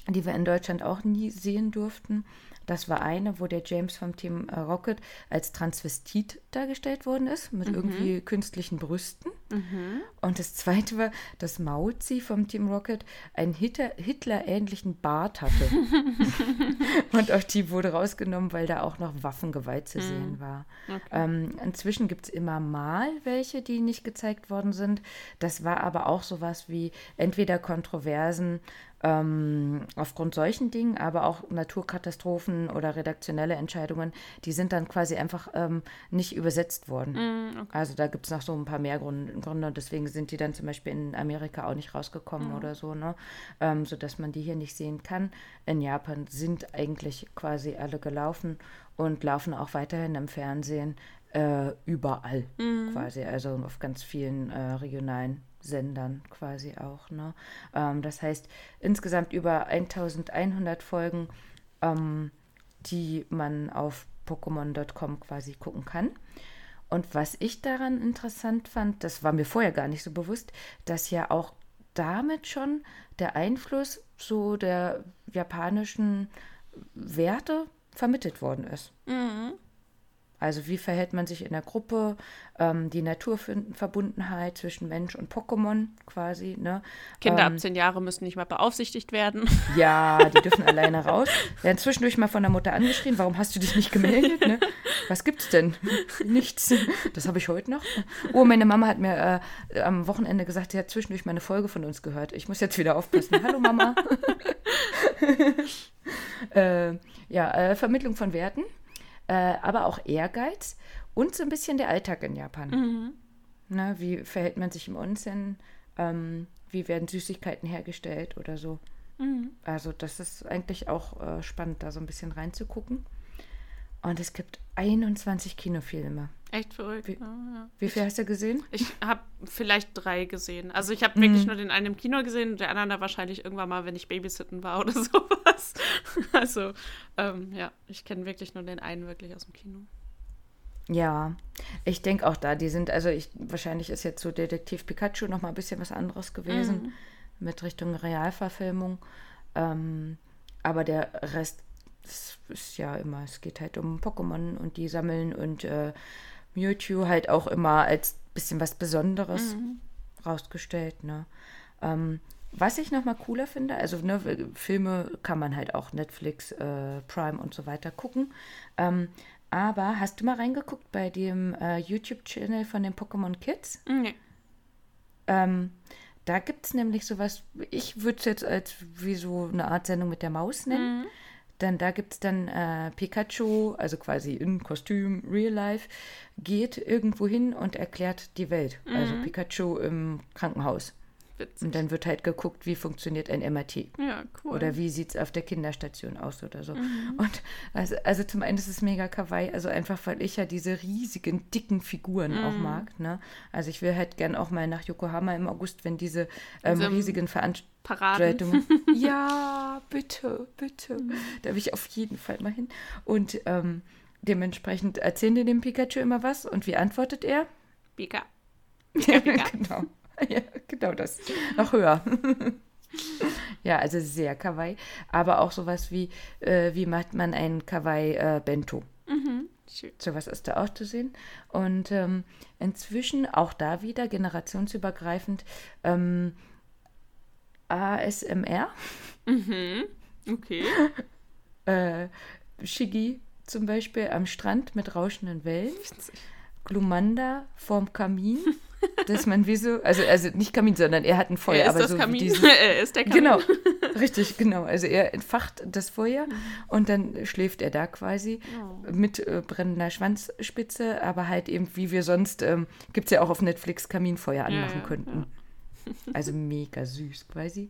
die wir in Deutschland auch nie sehen durften. Das war eine, wo der James vom Team äh, Rocket als Transvestit dargestellt worden ist, mit mhm. irgendwie künstlichen Brüsten. Mhm. Und das zweite war, dass Mauzi vom Team Rocket einen Hitler-ähnlichen Bart hatte. und auch die wurde rausgenommen, weil da auch noch Waffengewalt zu sehen mhm. war. Okay. Ähm, inzwischen gibt es immer mal welche, die nicht gezeigt worden sind. Das war aber auch sowas wie entweder Kontroversen ähm, aufgrund solchen Dingen, aber auch Naturkatastrophen oder redaktionelle Entscheidungen, die sind dann quasi einfach ähm, nicht übersetzt worden. Mm, okay. Also da gibt es noch so ein paar mehr Gründe, Gründe und deswegen sind die dann zum Beispiel in Amerika auch nicht rausgekommen mm. oder so, ne? Ähm, sodass man die hier nicht sehen kann. In Japan sind eigentlich quasi alle gelaufen und laufen auch weiterhin im Fernsehen äh, überall mm. quasi, also auf ganz vielen äh, regionalen Sendern quasi auch. Ne? Ähm, das heißt, insgesamt über 1100 Folgen, ähm, die man auf Pokémon.com quasi gucken kann. Und was ich daran interessant fand, das war mir vorher gar nicht so bewusst, dass ja auch damit schon der Einfluss so der japanischen Werte vermittelt worden ist. Mhm. Also wie verhält man sich in der Gruppe, ähm, die Naturverbundenheit zwischen Mensch und Pokémon quasi. Ne? Kinder ähm, ab zehn Jahre müssen nicht mal beaufsichtigt werden. Ja, die dürfen alleine raus. Werden zwischendurch mal von der Mutter angeschrien, warum hast du dich nicht gemeldet? Ne? Was gibt's denn? Nichts. Das habe ich heute noch. Oh, meine Mama hat mir äh, am Wochenende gesagt, sie hat zwischendurch mal eine Folge von uns gehört. Ich muss jetzt wieder aufpassen. Hallo Mama. äh, ja, äh, Vermittlung von Werten äh, aber auch Ehrgeiz und so ein bisschen der Alltag in Japan. Mhm. Na, wie verhält man sich im Onsen? Ähm, wie werden Süßigkeiten hergestellt oder so? Mhm. Also das ist eigentlich auch äh, spannend, da so ein bisschen reinzugucken. Und es gibt 21 Kinofilme. Echt verrückt. Wie, oh, ja. wie viel hast du gesehen? Ich habe vielleicht drei gesehen. Also ich habe mhm. wirklich nur den einen im Kino gesehen und der andere da wahrscheinlich irgendwann mal, wenn ich Babysitten war oder sowas. Also ähm, ja, ich kenne wirklich nur den einen wirklich aus dem Kino. Ja, ich denke auch da, die sind, also ich, wahrscheinlich ist jetzt so Detektiv Pikachu noch mal ein bisschen was anderes gewesen mhm. mit Richtung Realverfilmung. Ähm, aber der Rest es ist ja immer, es geht halt um Pokémon und die sammeln und äh, Mewtwo halt auch immer als bisschen was Besonderes mhm. rausgestellt. Ne? Ähm, was ich nochmal cooler finde, also ne, Filme kann man halt auch Netflix, äh, Prime und so weiter gucken. Ähm, aber hast du mal reingeguckt bei dem äh, YouTube-Channel von den Pokémon Kids? Nee. Ähm, da gibt es nämlich sowas, ich würde es jetzt als wie so eine Art Sendung mit der Maus nennen. Mhm. Dann da gibt es dann äh, Pikachu, also quasi in Kostüm, Real Life, geht irgendwo hin und erklärt die Welt. Also Pikachu im Krankenhaus. Witzig. Und dann wird halt geguckt, wie funktioniert ein MRT. Ja, cool. Oder wie sieht es auf der Kinderstation aus oder so. Und also, also zum einen ist es mega kawaii, also einfach, weil ich ja diese riesigen, dicken Figuren auch mag. Ne? Also ich will halt gern auch mal nach Yokohama im August, wenn diese ähm, Diesem riesigen Paraden. Veranstaltungen. ja, bitte, bitte. Da will ich auf jeden Fall mal hin. Und ähm, dementsprechend erzählen die dem Pikachu immer was. Und wie antwortet er? Pika. Ja, genau. Ja, genau das. Noch höher. ja, also sehr kawaii. Aber auch sowas wie, äh, wie macht man ein Kawaii-Bento? Mhm. Schön. Sowas ist da auch zu sehen. Und ähm, inzwischen auch da wieder generationsübergreifend ähm, ASMR. Mhm. Okay. Äh, Shiggy zum Beispiel am Strand mit rauschenden Wellen. Glumanda vorm Kamin, dass man wie so, also, also nicht Kamin, sondern er hat ein Feuer, er ist aber das so Kamin. dieses, er ist der Kamin. Genau, richtig, genau. Also er entfacht das Feuer und dann schläft er da quasi Oh. mit äh, brennender Schwanzspitze, aber halt eben wie wir sonst, ähm, gibt es ja auch auf Netflix Kaminfeuer anmachen ja, könnten. Also mega süß quasi.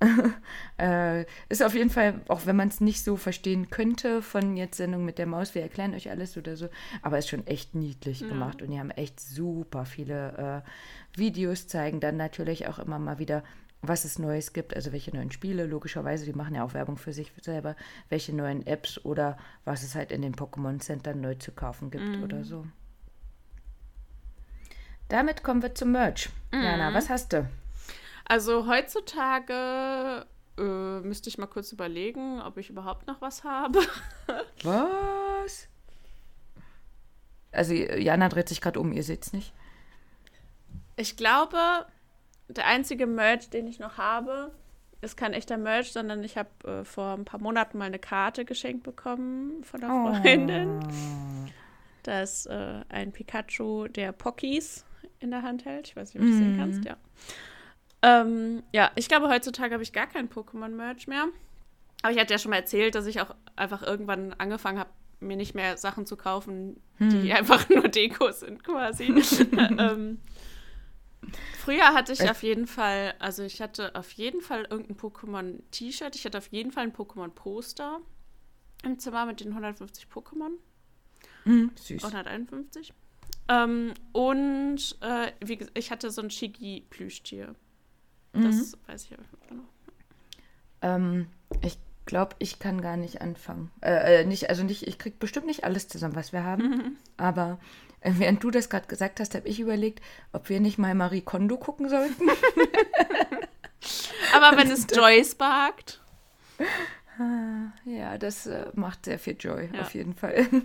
äh, ist auf jeden Fall, auch wenn man es nicht so verstehen könnte von jetzt Sendung mit der Maus, wir erklären euch alles oder so, aber ist schon echt niedlich gemacht und die haben echt super viele äh, Videos, zeigen dann natürlich auch immer mal wieder, was es Neues gibt, also welche neuen Spiele, logischerweise, die machen ja auch Werbung für sich selber, welche neuen Apps oder was es halt in den Pokémon Centern neu zu kaufen gibt oder so. Damit kommen wir zum Merch. Jana, was hast du? Also heutzutage äh, müsste ich mal kurz überlegen, ob ich überhaupt noch was habe. Was? Also Jana dreht sich gerade um, ihr seht's nicht. Ich glaube, der einzige Merch, den ich noch habe, ist kein echter Merch, sondern ich habe äh, vor ein paar Monaten mal eine Karte geschenkt bekommen von einer Freundin. Da ist äh, ein Pikachu, der Pockies in der Hand hält. Ich weiß nicht, ob du das sehen kannst, ja. Ähm, ja, ich glaube, heutzutage habe ich gar kein Pokémon-Merch mehr. Aber ich hatte ja schon mal erzählt, dass ich auch einfach irgendwann angefangen habe, mir nicht mehr Sachen zu kaufen, die einfach nur Deko sind, quasi. ähm, früher hatte ich auf jeden Fall, also ich hatte auf jeden Fall irgendein Pokémon-T-Shirt, ich hatte auf jeden Fall ein Pokémon-Poster im Zimmer mit den 150 Pokémon. Hm, süß. 151. Ähm, und äh, wie ich hatte so ein Shiggy-Plüschtier. Das weiß ich auch noch. Ähm, ich glaube, ich kann gar nicht anfangen. Äh, äh, nicht, also nicht, ich krieg bestimmt nicht alles zusammen, was wir haben. Aber äh, während du das gerade gesagt hast, habe ich überlegt, ob wir nicht mal Marie Kondo gucken sollten. Aber wenn es Joy sparkt. Ja, das äh, macht sehr viel Joy, Ja. auf jeden Fall.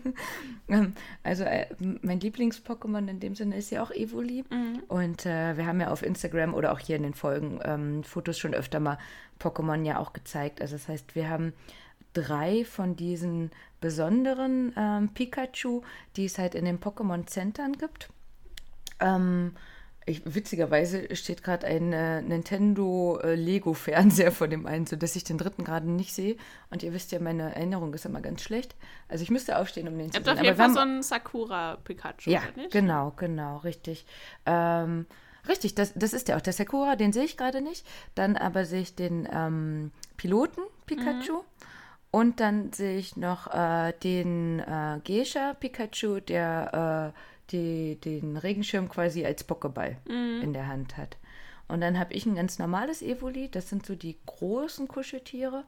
Ähm, also äh, mein Lieblings-Pokémon in dem Sinne ist ja auch Evoli. Und äh, wir haben ja auf Instagram oder auch hier in den Folgen ähm, Fotos schon öfter mal Pokémon ja auch gezeigt. Also das heißt, wir haben drei von diesen besonderen ähm, Pikachu, die es halt in den Pokémon-Centern gibt. Ähm, ich, witzigerweise steht gerade ein äh, Nintendo äh, Lego-Fernseher vor dem einen, sodass ich den dritten gerade nicht sehe. Und ihr wisst ja, meine Erinnerung ist immer ganz schlecht. Also ich müsste aufstehen, um den zu sehen. auf jeden Fall haben- so ein Sakura-Pikachu, ja, oder nicht? genau, genau, richtig. Ähm, richtig, das, das ist ja auch der Sakura, den sehe ich gerade nicht. Dann aber sehe ich den ähm, Piloten Pikachu. Und dann sehe ich noch äh, den äh, Geisha Pikachu, der äh, die, den Regenschirm quasi als Pokéball in der Hand hat. Und dann habe ich ein ganz normales Evoli, das sind so die großen Kuscheltiere.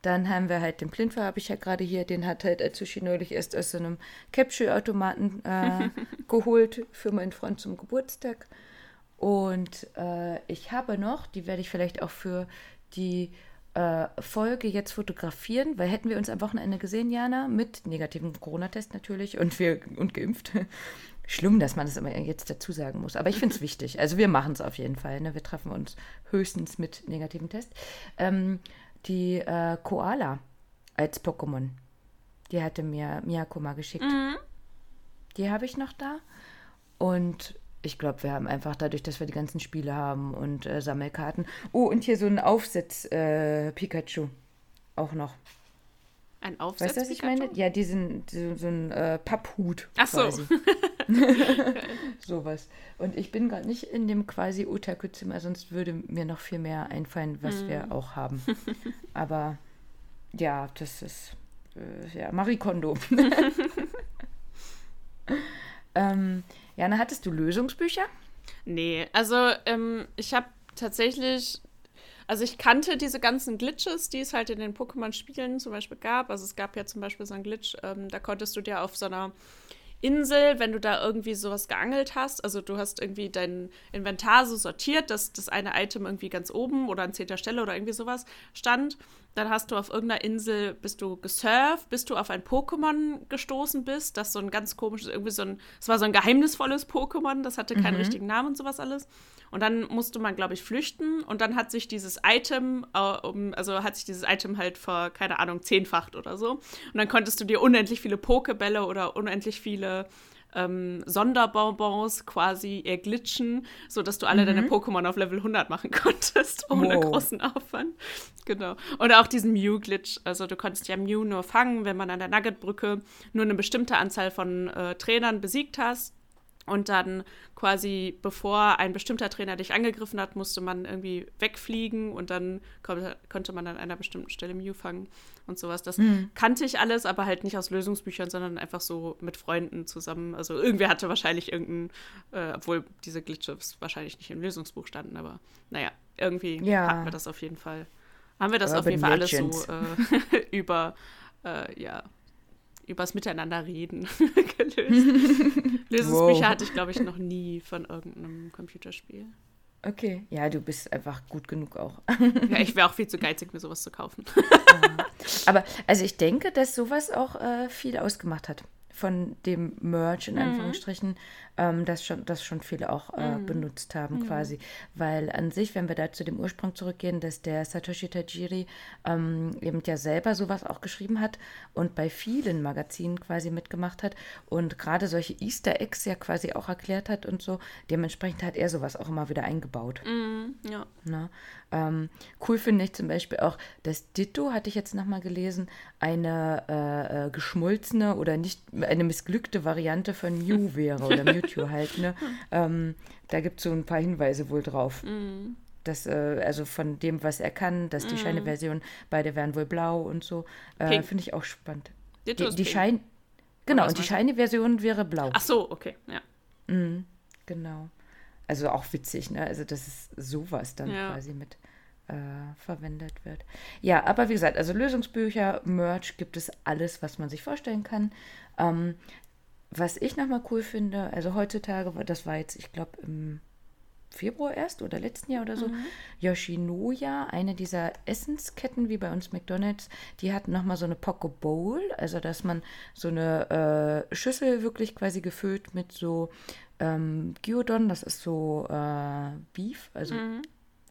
Dann haben wir halt den Plinfer, habe ich ja gerade hier, den hat halt als Sushi neulich erst aus so einem Capsule-Automaten äh, geholt für meinen Freund zum Geburtstag. Und äh, ich habe noch, die werde ich vielleicht auch für die äh, Folge jetzt fotografieren, weil hätten wir uns am Wochenende gesehen, Jana, mit negativem Corona-Test natürlich und wir und geimpft, Schlimm, dass man das immer jetzt dazu sagen muss. Aber ich finde es wichtig. Also wir machen es auf jeden Fall. Ne? Wir treffen uns höchstens mit negativen Test. Ähm, die äh, Koala als Pokémon, die hatte mir Miyako mal geschickt. Mhm. Die habe ich noch da. Und ich glaube, wir haben einfach dadurch, dass wir die ganzen Spiele haben und äh, Sammelkarten. Oh, und hier so ein Aufsatz äh, Pikachu auch noch. Ein Aufsatz. Weißt du, was ich meine? Ja, diesen, so, so ein äh, Papphut. Ach so. Sowas. Und ich bin gerade nicht in dem quasi Otaku-Zimmer, sonst würde mir noch viel mehr einfallen, was wir auch haben. Aber ja, das ist äh, ja Marie Kondo. ähm, Jana, hattest du Lösungsbücher? Nee, also ähm, ich habe tatsächlich, also ich kannte diese ganzen Glitches, die es halt in den Pokémon-Spielen zum Beispiel gab. Also es gab ja zum Beispiel so einen Glitch, ähm, da konntest du dir auf so einer Insel, wenn du da irgendwie sowas geangelt hast, also du hast irgendwie dein Inventar so sortiert, dass das eine Item irgendwie ganz oben oder an zehnter Stelle oder irgendwie sowas stand, dann hast du auf irgendeiner Insel, bist du gesurft, bis du auf ein Pokémon gestoßen bist, das so ein ganz komisches, irgendwie so ein, es war so ein geheimnisvolles Pokémon, das hatte keinen richtigen Namen und sowas alles. Und dann musste man, glaube ich, flüchten und dann hat sich dieses Item, äh, um, also hat sich dieses Item halt vor, keine Ahnung, zehnfacht oder so. Und dann konntest du dir unendlich viele Pokebälle oder unendlich viele ähm, Sonderbonbons quasi erglitschen, sodass du alle deine Pokémon auf Level 100 machen konntest, ohne Wow. großen Aufwand. Genau. Oder auch diesen Mew-Glitch. Also du konntest ja Mew nur fangen, wenn man an der Nugget-Brücke nur eine bestimmte Anzahl von äh, Trainern besiegt hast. Und dann quasi, bevor ein bestimmter Trainer dich angegriffen hat, musste man irgendwie wegfliegen und dann kon konnte man an einer bestimmten Stelle Mew fangen und sowas. Das kannte ich alles, aber halt nicht aus Lösungsbüchern, sondern einfach so mit Freunden zusammen. Also irgendwer hatte wahrscheinlich irgendein, äh, obwohl diese Glitches wahrscheinlich nicht im Lösungsbuch standen, aber naja, irgendwie Ja. hatten wir das auf jeden Fall. Haben wir das auf Urban jeden Fall alles Legends. so äh, über, äh, ja, übers Miteinander reden gelöst. Lösungsbücher Wow. hatte ich, glaube ich, noch nie von irgendeinem Computerspiel. Okay. Ja, du bist einfach gut genug auch. Ja, ich wäre auch viel zu geizig, mir sowas zu kaufen. Aber also ich denke, dass sowas auch äh, viel ausgemacht hat von dem Merch in Anführungsstrichen, ähm, das schon, das schon viele auch äh, benutzt haben quasi. Weil an sich, wenn wir da zu dem Ursprung zurückgehen, dass der Satoshi Tajiri ähm, eben ja selber sowas auch geschrieben hat und bei vielen Magazinen quasi mitgemacht hat und gerade solche Easter Eggs ja quasi auch erklärt hat und so. Dementsprechend hat er sowas auch immer wieder eingebaut. ja. Ne? Ähm, cool finde ich zum Beispiel auch, dass Ditto, hatte ich jetzt nochmal gelesen, eine äh, äh, geschmolzene oder nicht eine missglückte Variante von Mew wäre oder Mewtwo halt. Ne? Ähm, da gibt es so ein paar Hinweise wohl drauf. Das, äh, also von dem, was er kann, dass die Shiny-Version, beide wären wohl blau und so. Äh, finde ich auch spannend. Die, die. Shine, genau, und die? Shiny-Version wäre blau. Ach so, okay, ja. Genau. Also auch witzig, ne? Also, dass es sowas dann Ja. quasi mit äh, verwendet wird. Ja, aber wie gesagt, also Lösungsbücher, Merch gibt es alles, was man sich vorstellen kann. Ähm, was ich nochmal cool finde, also heutzutage, das war jetzt, ich glaube, im Februar erst oder letzten Jahr oder so, Yoshinoya, eine dieser Essensketten wie bei uns McDonalds, die hat nochmal so eine Poke Bowl, also dass man so eine äh, Schüssel wirklich quasi gefüllt mit so ähm, Gyudon, das ist so äh, Beef, also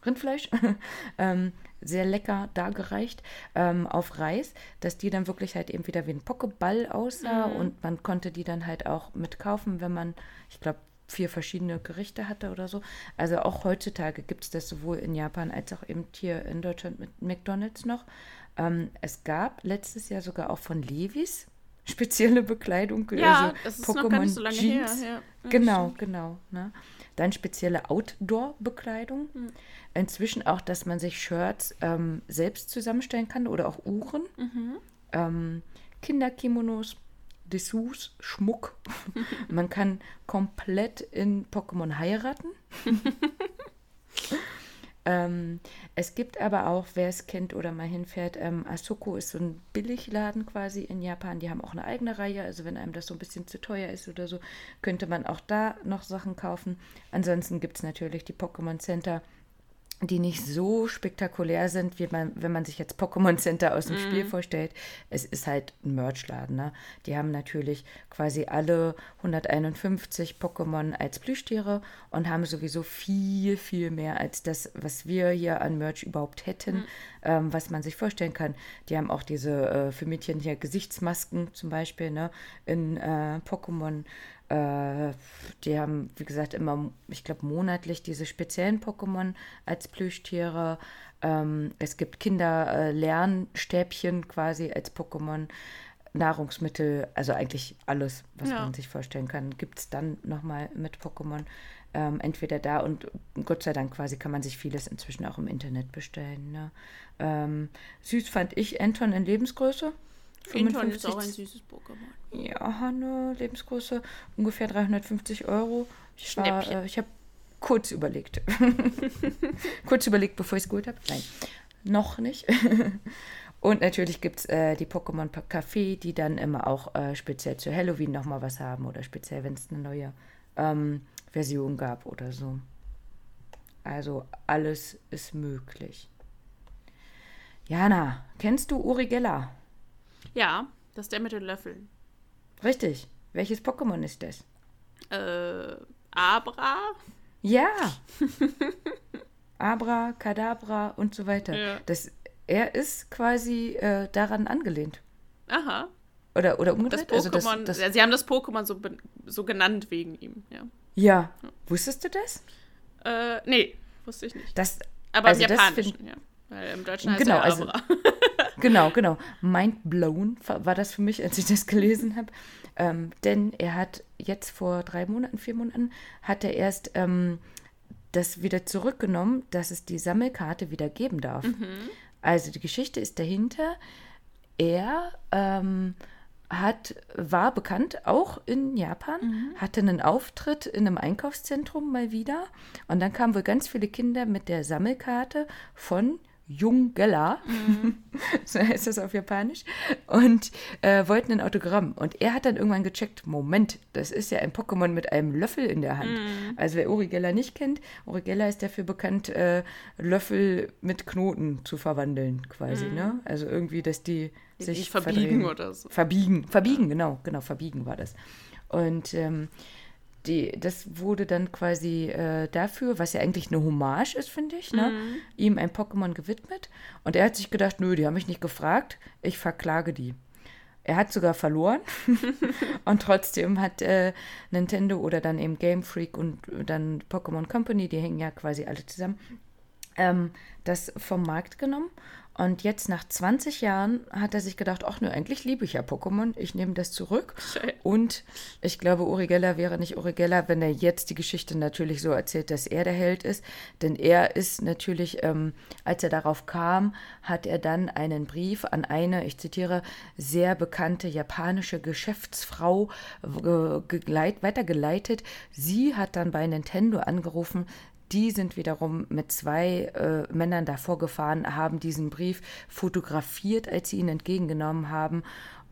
Rindfleisch, ähm, sehr lecker dargereicht, ähm, auf Reis, dass die dann wirklich halt eben wieder wie ein Pokeball aussah und man konnte die dann halt auch mitkaufen, wenn man, ich glaube, vier verschiedene Gerichte hatte oder so. Also auch heutzutage gibt es das sowohl in Japan als auch eben hier in Deutschland mit McDonalds noch. Ähm, es gab letztes Jahr sogar auch von Levis spezielle Bekleidung. Ja, also das ist noch gar nicht so lange her. Jeans. Ja, Ja, Genau, stimmt. genau. Ne? Dann spezielle Outdoor-Bekleidung. Hm. Inzwischen auch, dass man sich Shirts ähm, selbst zusammenstellen kann oder auch Uhren. Mhm. Ähm, Kinderkimonos, Dessous, Schmuck. man kann komplett in Pokémon heiraten. Ähm, es gibt aber auch, wer es kennt oder mal hinfährt, ähm, Asoko ist so ein Billigladen quasi in Japan. Die haben auch eine eigene Reihe. Also wenn einem das so ein bisschen zu teuer ist oder so, könnte man auch da noch Sachen kaufen. Ansonsten gibt es natürlich die Pokémon Center die nicht so spektakulär sind, wie man, wenn man sich jetzt Pokémon Center aus dem Mhm. Spiel vorstellt. Es ist halt ein Merchladen. Ne? Die haben natürlich quasi alle 151 Pokémon als Plüschtiere und haben sowieso viel, viel mehr als das, was wir hier an Merch überhaupt hätten, Mhm. ähm, was man sich vorstellen kann. Die haben auch diese äh, für Mädchen hier Gesichtsmasken zum Beispiel ne? in äh, Pokémon. Äh, die haben, wie gesagt, immer, ich glaube, monatlich diese speziellen Pokémon als Plüschtiere. Ähm, es gibt Kinder-Lernstäbchen quasi als Pokémon. Nahrungsmittel, also eigentlich alles, was Ja. man sich vorstellen kann, gibt es dann nochmal mit Pokémon. Ähm, entweder da und Gott sei Dank quasi kann man sich vieles inzwischen auch im Internet bestellen. Ne? Ähm, süß fand ich Anton in Lebensgröße. Inton ist 55 auch ein süßes Pokémon. ja, Hanne, Lebensgröße, ungefähr 350 Euro. Ich, war, äh, ich habe kurz überlegt. kurz überlegt, bevor ich es geholt habe. Nein, noch nicht. Und natürlich gibt es äh, die Pokémon Café, die dann immer auch äh, speziell zu Halloween nochmal was haben oder speziell, wenn es eine neue ähm, Version gab oder so. Also alles ist möglich. Jana, kennst du Uri Geller? Ja, das ist der mit den Löffeln. Richtig. Welches Pokémon ist das? Äh, Abra? Ja. Abra, Kadabra und so weiter. Ja. Das, er ist quasi äh, daran angelehnt. Aha. Oder, oder Das umgedreht? Pokémon, Also das, das, ja, sie haben das Pokémon so, so genannt wegen ihm, ja. ja. Wusstest du das? Äh, nee, wusste ich nicht. das Aber also im das Japanischen, find- ja. Weil im Deutschen heißt Genau, er also- Abra. Genau, genau. Mind blown war das für mich, als ich das gelesen habe. Ähm, denn er hat jetzt vor drei Monaten, vier Monaten, hat er erst ähm, das wieder zurückgenommen, dass es die Sammelkarte wieder geben darf. Also die Geschichte ist dahinter, er ähm, hat, war bekannt, auch in Japan, hatte einen Auftritt in einem Einkaufszentrum mal wieder. Und dann kamen wohl ganz viele Kinder mit der Sammelkarte von Jungela, so heißt das auf Japanisch, und äh, wollten ein Autogramm. Und er hat dann irgendwann gecheckt, Moment, das ist ja ein Pokémon mit einem Löffel in der Hand. Also wer Origella nicht kennt, Origella ist dafür bekannt, äh, Löffel mit Knoten zu verwandeln, quasi, ne? Also irgendwie, dass die Die sich verbiegen verdrehen. oder so. Verbiegen, verbiegen, genau, genau, verbiegen war das. Und ähm, die, das wurde dann quasi äh, dafür, was ja eigentlich eine Hommage ist, finde ich, ne? ihm ein Pokémon gewidmet. Und er hat sich gedacht, nö, die haben mich nicht gefragt, ich verklage die. Er hat sogar verloren und trotzdem hat äh, Nintendo oder dann eben Game Freak und dann Pokémon Company, die hängen ja quasi alle zusammen, ähm, das vom Markt genommen. Und jetzt nach 20 Jahren hat er sich gedacht, ach nö, eigentlich liebe ich ja Pokémon, ich nehme das zurück. Schön. Und ich glaube, Uri Geller wäre nicht Uri Geller, wenn er jetzt die Geschichte natürlich so erzählt, dass er der Held ist. Denn er ist natürlich, ähm, als er darauf kam, hat er dann einen Brief an eine, ich zitiere, sehr bekannte japanische Geschäftsfrau äh, weitergeleitet. Sie hat dann bei Nintendo angerufen, die sind wiederum mit zwei äh, Männern davor gefahren, haben diesen Brief fotografiert, als sie ihn entgegengenommen haben,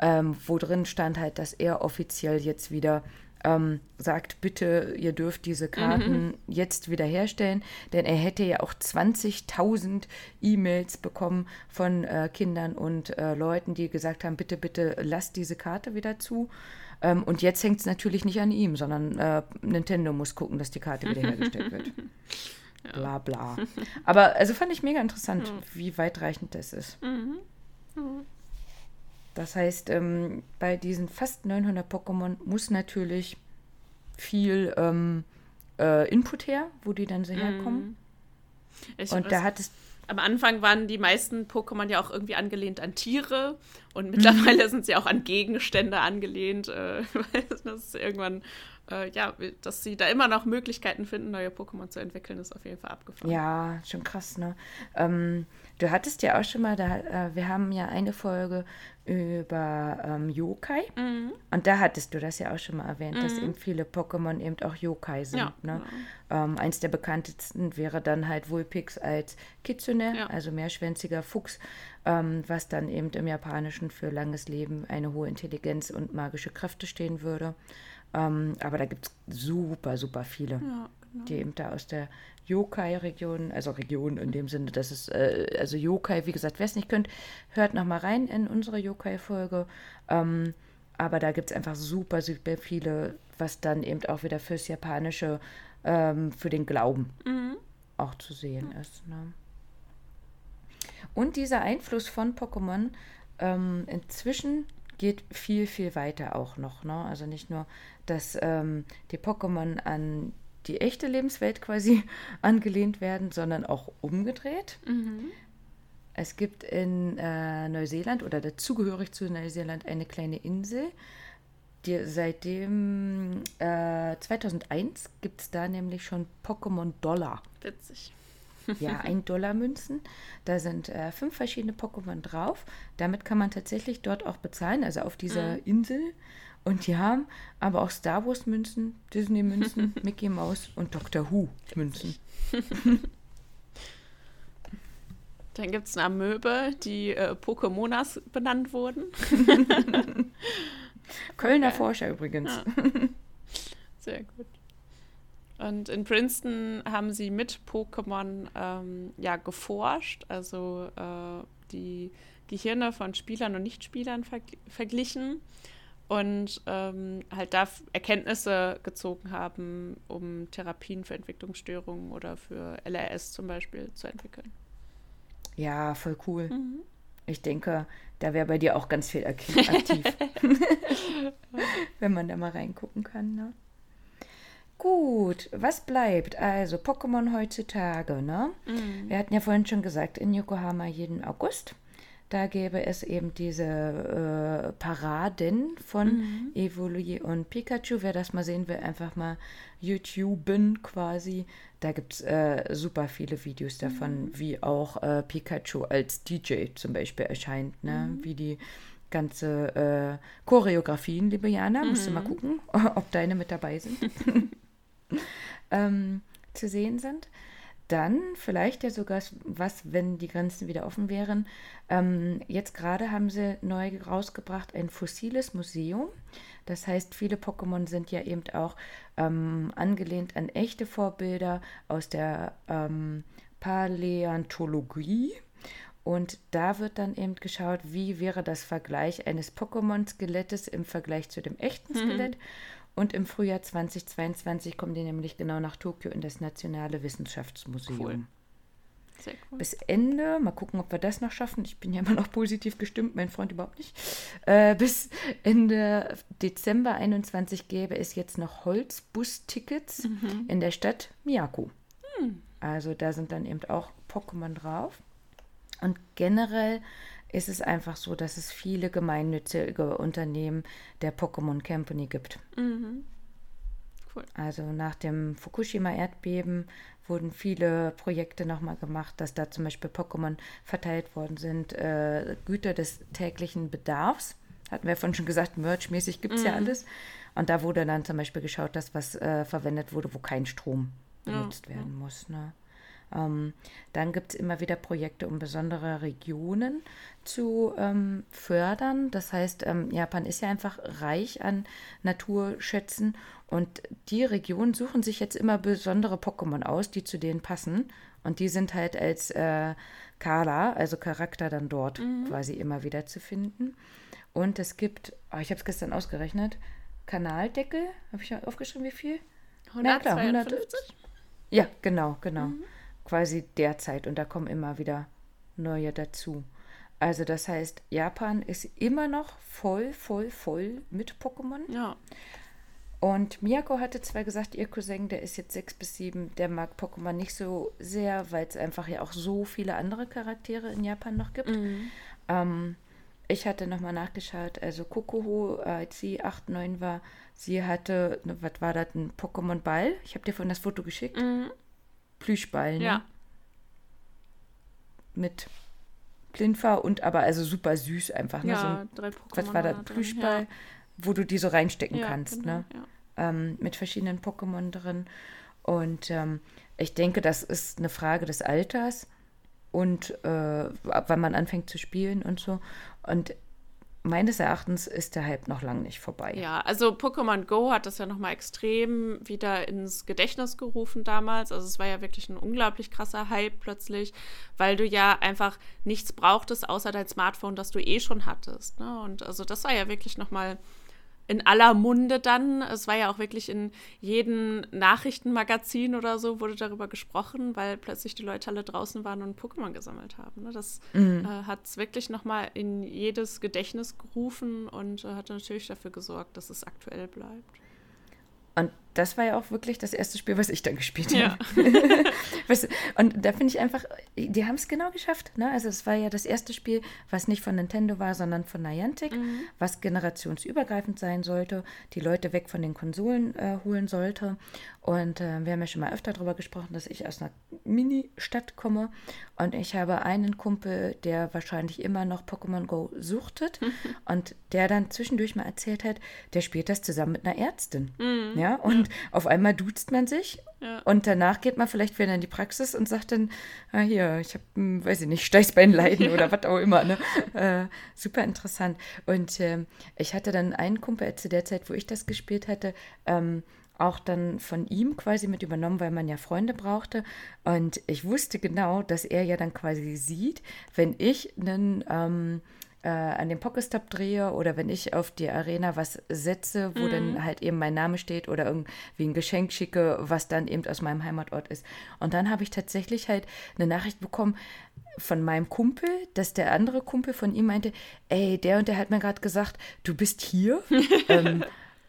ähm, wo drin stand halt, dass er offiziell jetzt wieder ähm, sagt, bitte, ihr dürft diese Karten jetzt wieder herstellen, denn er hätte ja auch 20.000 E-Mails bekommen von äh, Kindern und äh, Leuten, die gesagt haben, bitte, bitte, lasst diese Karte wieder zu. Ähm, und jetzt hängt es natürlich nicht an ihm, sondern äh, Nintendo muss gucken, dass die Karte wiederhergestellt wird. Bla bla. Aber also fand ich mega interessant, wie weitreichend das ist. Das heißt, ähm, bei diesen fast 900 Pokémon muss natürlich viel ähm, äh, Input her, wo die dann so herkommen. Ich Und weiß- da hat es am Anfang waren die meisten Pokémon ja auch irgendwie angelehnt an Tiere und Mhm. mittlerweile sind sie auch an Gegenstände angelehnt. Äh, weil das ist irgendwann, äh, ja, dass sie da immer noch Möglichkeiten finden, neue Pokémon zu entwickeln, ist auf jeden Fall abgefahren. Ja, schon krass, ne? Ähm, du hattest ja auch schon mal, da, äh, wir haben ja eine Folge über ähm, Yokai Mhm. und da hattest du das ja auch schon mal erwähnt, dass eben viele Pokémon eben auch Yokai sind. Ja, ne? ähm, eins der bekanntesten wäre dann halt Vulpix als Kitsune, Ja. also mehrschwänziger Fuchs, ähm, was dann eben im Japanischen für langes Leben, eine hohe Intelligenz und magische Kräfte stehen würde. Ähm, aber da gibt es super, super viele. Ja, genau. die eben da aus der Yokai-Region, also Region in dem Sinne, dass es, äh, also Yokai, wie gesagt, wer es nicht könnt, hört nochmal rein in unsere Yokai-Folge. Ähm, aber da gibt es einfach super, super viele, was dann eben auch wieder fürs Japanische, ähm, für den Glauben Mhm. auch zu sehen ist. Ne? Und dieser Einfluss von Pokémon ähm, inzwischen geht viel, viel weiter auch noch. Ne? Also nicht nur, dass ähm, die Pokémon an die echte Lebenswelt quasi angelehnt werden, sondern auch umgedreht. Mhm. Es gibt in äh, Neuseeland oder dazugehörig zu Neuseeland eine kleine Insel. Die, seitdem äh, 2001 gibt es da nämlich schon Pokémon Dollar. Witzig. Ja, 1 Dollar Münzen. Da sind äh, fünf verschiedene Pokémon drauf. Damit kann man tatsächlich dort auch bezahlen, also auf dieser Insel. Und die haben aber auch Star Wars Münzen, Disney Münzen, Mickey Mouse und Doctor Who Münzen. Dann gibt es eine Amöbe, die äh, Pokémonas benannt wurden. Kölner Okay. Forscher übrigens. Ja. Sehr gut. Und in Princeton haben sie mit Pokémon ähm, ja geforscht, also äh, die Gehirne von Spielern und Nichtspielern verg verglichen und ähm, halt da Erkenntnisse gezogen haben, um Therapien für Entwicklungsstörungen oder für LRS zum Beispiel zu entwickeln. Ja, voll cool. Mhm. Ich denke, da wäre bei dir auch ganz viel ak- aktiv. Wenn man da mal reingucken kann, ne? Gut, was bleibt? Also Pokémon heutzutage, ne? Wir hatten ja vorhin schon gesagt, in Yokohama jeden August. Da gäbe es eben diese äh, Paraden von Evoli und Pikachu. Wer das mal sehen will, einfach mal YouTuben quasi. Da gibt es äh, super viele Videos davon, wie auch äh, Pikachu als DJ zum Beispiel erscheint, ne? Wie die ganze äh, Choreografien, liebe Jana, musst du mal gucken, ob deine mit dabei sind ähm, zu sehen sind. Dann vielleicht ja sogar was, wenn die Grenzen wieder offen wären. Ähm, jetzt gerade haben sie neu rausgebracht ein fossiles Museum. Das heißt, viele Pokémon sind ja eben auch ähm, angelehnt an echte Vorbilder aus der ähm, Paläontologie. Und da wird dann eben geschaut, wie wäre das Vergleich eines Pokémon-Skelettes im Vergleich zu dem echten Skelett. Und im Frühjahr 2022 kommen die nämlich genau nach Tokio in das Nationale Wissenschaftsmuseum. Cool. Sehr cool. Bis Ende, mal gucken, ob wir das noch schaffen. Ich bin ja immer noch positiv gestimmt, mein Freund überhaupt nicht. Äh, bis Ende Dezember 21 gäbe es jetzt noch Holzbus-Tickets in der Stadt Miyako. Also da sind dann eben auch Pokémon drauf. Und generell ist es einfach so, dass es viele gemeinnützige Unternehmen der Pokémon Company gibt. Mhm. Cool. Also nach dem Fukushima-Erdbeben wurden viele Projekte nochmal gemacht, dass da zum Beispiel Pokémon verteilt worden sind, äh, Güter des täglichen Bedarfs. Hatten wir vorhin schon gesagt, Merch-mäßig gibt es ja alles. Und da wurde dann zum Beispiel geschaut, dass was äh, verwendet wurde, wo kein Strom benutzt Ja, werden muss. Ne? Ähm, dann gibt es immer wieder Projekte, um besondere Regionen zu ähm, fördern. Das heißt, ähm, Japan ist ja einfach reich an Naturschätzen und die Regionen suchen sich jetzt immer besondere Pokémon aus, die zu denen passen. Und die sind halt als äh, Kara, also Charakter, dann dort quasi immer wieder zu finden. Und es gibt, oh, ich habe es gestern ausgerechnet, Kanaldeckel, habe ich ja aufgeschrieben, wie viel? Na klar, 152? Ja, genau, genau. Quasi derzeit. Und da kommen immer wieder neue dazu. Also das heißt, Japan ist immer noch voll, voll, voll mit Pokémon. Ja. Und Miyako hatte zwar gesagt, ihr Cousin, der ist jetzt sechs bis sieben, der mag Pokémon nicht so sehr, weil es einfach ja auch so viele andere Charaktere in Japan noch gibt. Ähm, ich hatte nochmal nachgeschaut, also Kokoho, als sie 8, 9 war, sie hatte, ne, was war das, ein Pokémon-Ball. Ich habe dir vorhin das Foto geschickt. Mhm. Plüschball, ne? Ja. Mit Plinfer und aber also super süß einfach. Ne? so Ja, ein, drei Pokémon. was war da Plüschball, wo du die so reinstecken Ja, kannst, genau, ne? Ja. ähm, mit verschiedenen Pokémon drin. Und ähm, ich denke, das ist eine Frage des Alters und äh, wann man anfängt zu spielen und so. Und meines Erachtens ist der Hype noch lange nicht vorbei. Ja, also Pokémon Go hat das ja nochmal extrem wieder ins Gedächtnis gerufen damals. Also es war ja wirklich ein unglaublich krasser Hype plötzlich, weil du ja einfach nichts brauchtest, außer dein Smartphone, das du eh schon hattest. Ne? Und also das war ja wirklich nochmal in aller Munde dann. Es war ja auch wirklich in jedem Nachrichtenmagazin oder so wurde darüber gesprochen, weil plötzlich die Leute alle draußen waren und Pokémon gesammelt haben. Ne? Das mhm. äh, hat es wirklich nochmal in jedes Gedächtnis gerufen und äh, hat natürlich dafür gesorgt, dass es aktuell bleibt. Und das war ja auch wirklich das erste Spiel, was ich dann gespielt habe. Ja. und da finde ich einfach, die haben es genau geschafft. Ne? Also es war ja das erste Spiel, was nicht von Nintendo war, sondern von Niantic, mhm. was generationsübergreifend sein sollte, die Leute weg von den Konsolen äh, holen sollte. Und äh, wir haben ja schon mal öfter darüber gesprochen, dass ich aus einer Mini-Stadt komme und ich habe einen Kumpel, der wahrscheinlich immer noch Pokémon Go suchtet mhm. und der dann zwischendurch mal erzählt hat, der spielt das zusammen mit einer Ärztin. Mhm. Ja, und auf einmal duzt man sich ja. und danach geht man vielleicht wieder in die Praxis und sagt dann, ah, hier, ich habe, hm, weiß ich nicht, Steißbeinleiden ja. oder was auch immer. Ne? Äh, super interessant. Und äh, ich hatte dann einen Kumpel zu der Zeit, wo ich das gespielt hatte, ähm, auch dann von ihm quasi mit übernommen, weil man ja Freunde brauchte. Und ich wusste genau, dass er ja dann quasi sieht, wenn ich einen ähm, äh, an dem Pokestop drehe oder wenn ich auf die Arena was setze, wo mhm. dann halt eben mein Name steht oder irgendwie ein Geschenk schicke, was dann eben aus meinem Heimatort ist. Und dann habe ich tatsächlich halt eine Nachricht bekommen von meinem Kumpel, dass der andere Kumpel von ihm meinte, ey, der und der hat mir gerade gesagt, du bist hier. ähm,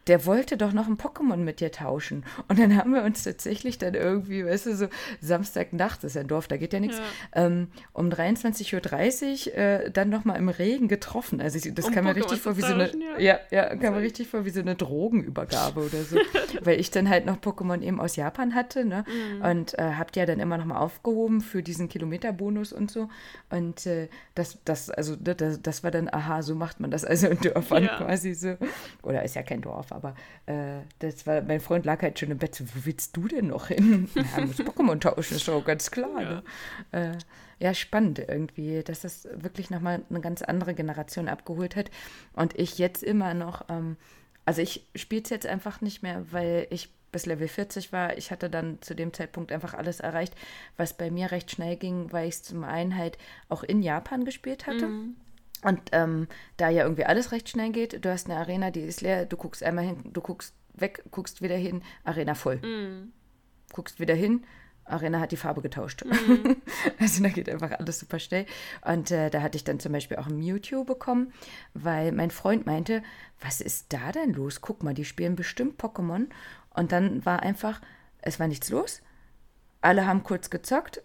der wollte doch noch ein Pokémon mit dir tauschen. Und dann haben wir uns tatsächlich dann irgendwie, weißt du, so Samstagnacht, das ist ja ein Dorf, da geht ja nichts, ja. ähm, um 23.30 Uhr äh, dann nochmal im Regen getroffen. Also das um kam mir richtig vor wie so eine, ja, ja, ja kam mir richtig vor wie so eine Drogenübergabe oder so. Weil ich dann halt noch Pokémon eben aus Japan hatte, ne? Mhm. Und äh, habt ja dann immer nochmal aufgehoben für diesen Kilometerbonus und so. Und äh, das, das, also das, das war dann, aha, so macht man das also in Dörfern ja. quasi so. Oder ist ja kein Dorf, aber äh, das war, mein Freund lag halt schon im Bett, so, wo willst du denn noch hin? Ja, muss Pokémon tauschen, ist doch ganz klar. Ja. Ne? Äh, ja, spannend irgendwie, dass das wirklich nochmal eine ganz andere Generation abgeholt hat. Und ich jetzt immer noch, ähm, also ich spiele es jetzt einfach nicht mehr, weil ich bis Level 40 war. Ich hatte dann zu dem Zeitpunkt einfach alles erreicht, was bei mir recht schnell ging, weil ich es zum einen halt auch in Japan gespielt hatte. Mhm. Und ähm, da ja irgendwie alles recht schnell geht, du hast eine Arena, die ist leer, du guckst einmal hin, du guckst weg, guckst wieder hin, Arena voll. Mm. Guckst wieder hin, Arena hat die Farbe getauscht. Mm. also da geht einfach alles super schnell. Und äh, da hatte ich dann zum Beispiel auch ein Mewtwo bekommen, weil mein Freund meinte, was ist da denn los? Guck mal, die spielen bestimmt Pokémon. Und dann war einfach, es war nichts los alle haben kurz gezockt.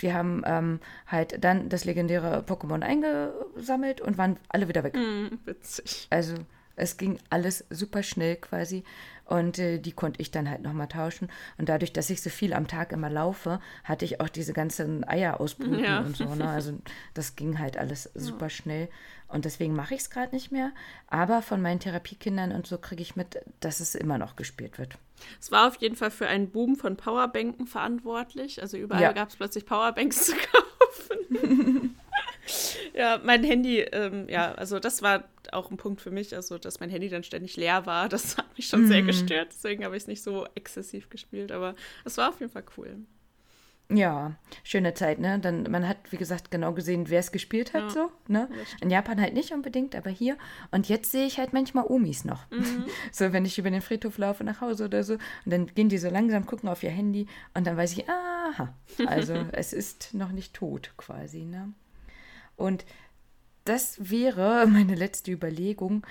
Die haben ähm, halt dann das legendäre Pokémon eingesammelt und waren alle wieder weg. Mm, witzig. Also es ging alles super schnell quasi. Und äh, die konnte ich dann halt nochmal tauschen. Und dadurch, dass ich so viel am Tag immer laufe, hatte ich auch diese ganzen Eier ausbrüten ja. und so. Ne? Also das ging halt alles super ja. schnell. Und deswegen mache ich es gerade nicht mehr. Aber von meinen Therapiekindern und so kriege ich mit, dass es immer noch gespielt wird. Es war auf jeden Fall für einen Boom von Powerbanken verantwortlich. Also überall ja. gab es plötzlich Powerbanks zu kaufen. ja, mein Handy, ähm, ja, also das war auch ein Punkt für mich, also dass mein Handy dann ständig leer war. Das hat mich schon mm. sehr mhm. gestört. Deswegen habe ich es nicht so exzessiv gespielt. Aber es war auf jeden Fall cool. Ja, schöne Zeit, ne? Dann, man hat, wie gesagt, genau gesehen, wer es gespielt hat, ja, so, ne? In Japan halt nicht unbedingt, aber hier. Und jetzt sehe ich halt manchmal Omis noch. Mhm. so, wenn ich über den Friedhof laufe nach Hause oder so, und dann gehen die so langsam, gucken auf ihr Handy und dann weiß ich, aha, also es ist noch nicht tot quasi, ne? Und das wäre meine letzte Überlegung,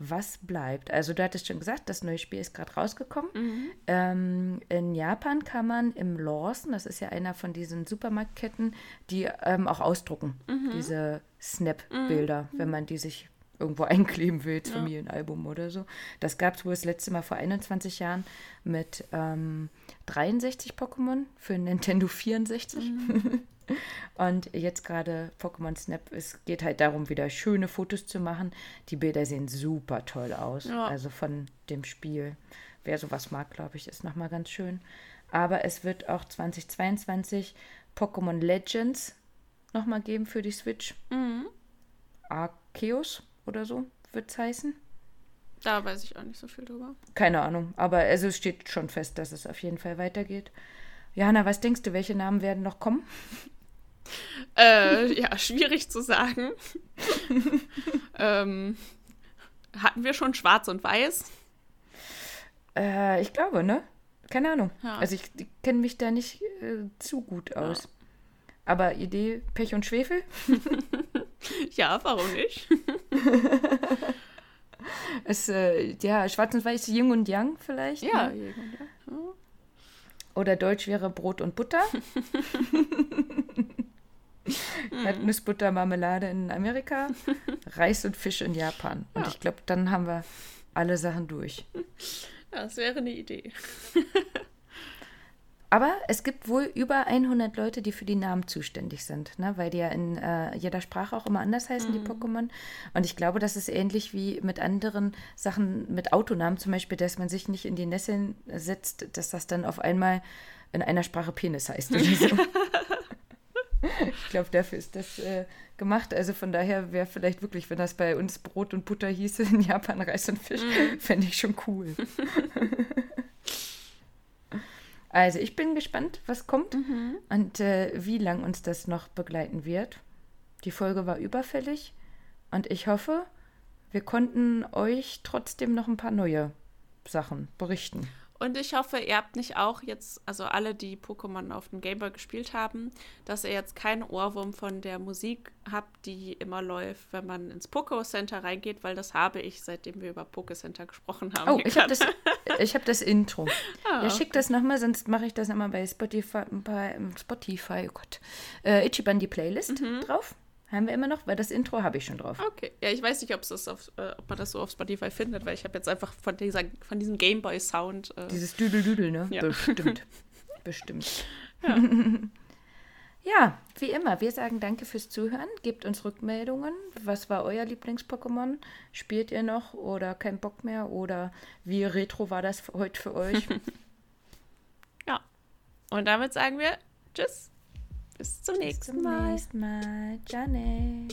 was bleibt. Also du hattest schon gesagt, das neue Spiel ist gerade rausgekommen. Mhm. Ähm, in Japan kann man im Lawson, das ist ja einer von diesen Supermarktketten, die ähm, auch ausdrucken, mhm. diese Snap-Bilder, mhm. wenn man die sich irgendwo einkleben will, ja. Familienalbum oder so. Das gab es wohl das letzte Mal vor 21 Jahren mit ähm, 63 Pokémon für Nintendo 64. Mhm. Und jetzt gerade Pokémon Snap, es geht halt darum, wieder schöne Fotos zu machen. Die Bilder sehen super toll aus. Ja. Also von dem Spiel. Wer sowas mag, glaube ich, ist nochmal ganz schön. Aber es wird auch 2022 Pokémon Legends nochmal geben für die Switch. Mhm. Arceus oder so wird es heißen. Da weiß ich auch nicht so viel drüber. Keine Ahnung, aber also es steht schon fest, dass es auf jeden Fall weitergeht. Jana, was denkst du, welche Namen werden noch kommen? Äh, ja, schwierig zu sagen. ähm, hatten wir schon Schwarz und Weiß? Äh, ich glaube, ne? Keine Ahnung. Ja. Also ich, ich kenne mich da nicht äh, zu gut aus. Aber Idee Pech und Schwefel? Ja, warum nicht? Es, äh, ja, Schwarz und Weiß, Yin und Yang vielleicht. Ja, Ne? irgend- ja. Oder Deutsch wäre Brot und Butter. Erdnussbutter, Marmelade in Amerika, Reis und Fisch in Japan. Und Ja. ich glaube, dann haben wir alle Sachen durch. Das wäre eine Idee. Aber es gibt wohl über 100 Leute, die für die Namen zuständig sind, ne? weil die ja in äh, jeder Sprache auch immer anders heißen, die Pokémon. Und ich glaube, das ist ähnlich wie mit anderen Sachen, mit Autonamen zum Beispiel, dass man sich nicht in die Nesseln setzt, dass das dann auf einmal in einer Sprache Penis heißt oder so. ich glaube, dafür ist das äh, gemacht. Also von daher wäre vielleicht wirklich, wenn das bei uns Brot und Butter hieße, in Japan Reis und Fisch, fände ich schon cool. Also ich bin gespannt, was kommt und äh, wie lang uns das noch begleiten wird. Die Folge war überfällig und ich hoffe, wir konnten euch trotzdem noch ein paar neue Sachen berichten. Und ich hoffe, ihr habt nicht auch jetzt, also alle, die Pokémon auf dem Gameboy gespielt haben, dass ihr jetzt keinen Ohrwurm von der Musik habt, die immer läuft, wenn man ins Poké Center reingeht, weil das habe ich, seitdem wir über Poké Center gesprochen haben. Oh, ich habe das, ich hab das Intro. Ah, ja, schick das nochmal, sonst mache ich das nochmal bei Spotify, bei Spotify, oh Gott, äh, Ichiban die Playlist drauf. Haben wir immer noch, weil das Intro habe ich schon drauf. Okay. Ja, ich weiß nicht, ob's das auf, äh, ob man das so auf Spotify findet, weil ich habe jetzt einfach von, dieser, von diesem Gameboy-Sound. Äh, Dieses Düdel-Düdel, ne? Ja. Bestimmt. Bestimmt. Ja. wie immer, wir sagen danke fürs Zuhören. Gebt uns Rückmeldungen. Was war euer Lieblings-Pokémon? Spielt ihr noch oder kein Bock mehr? Oder wie retro war das heute für euch? ja. Und damit sagen wir Tschüss. Bis zum Bis nächsten zum Mal. nächsten Mal. Janne.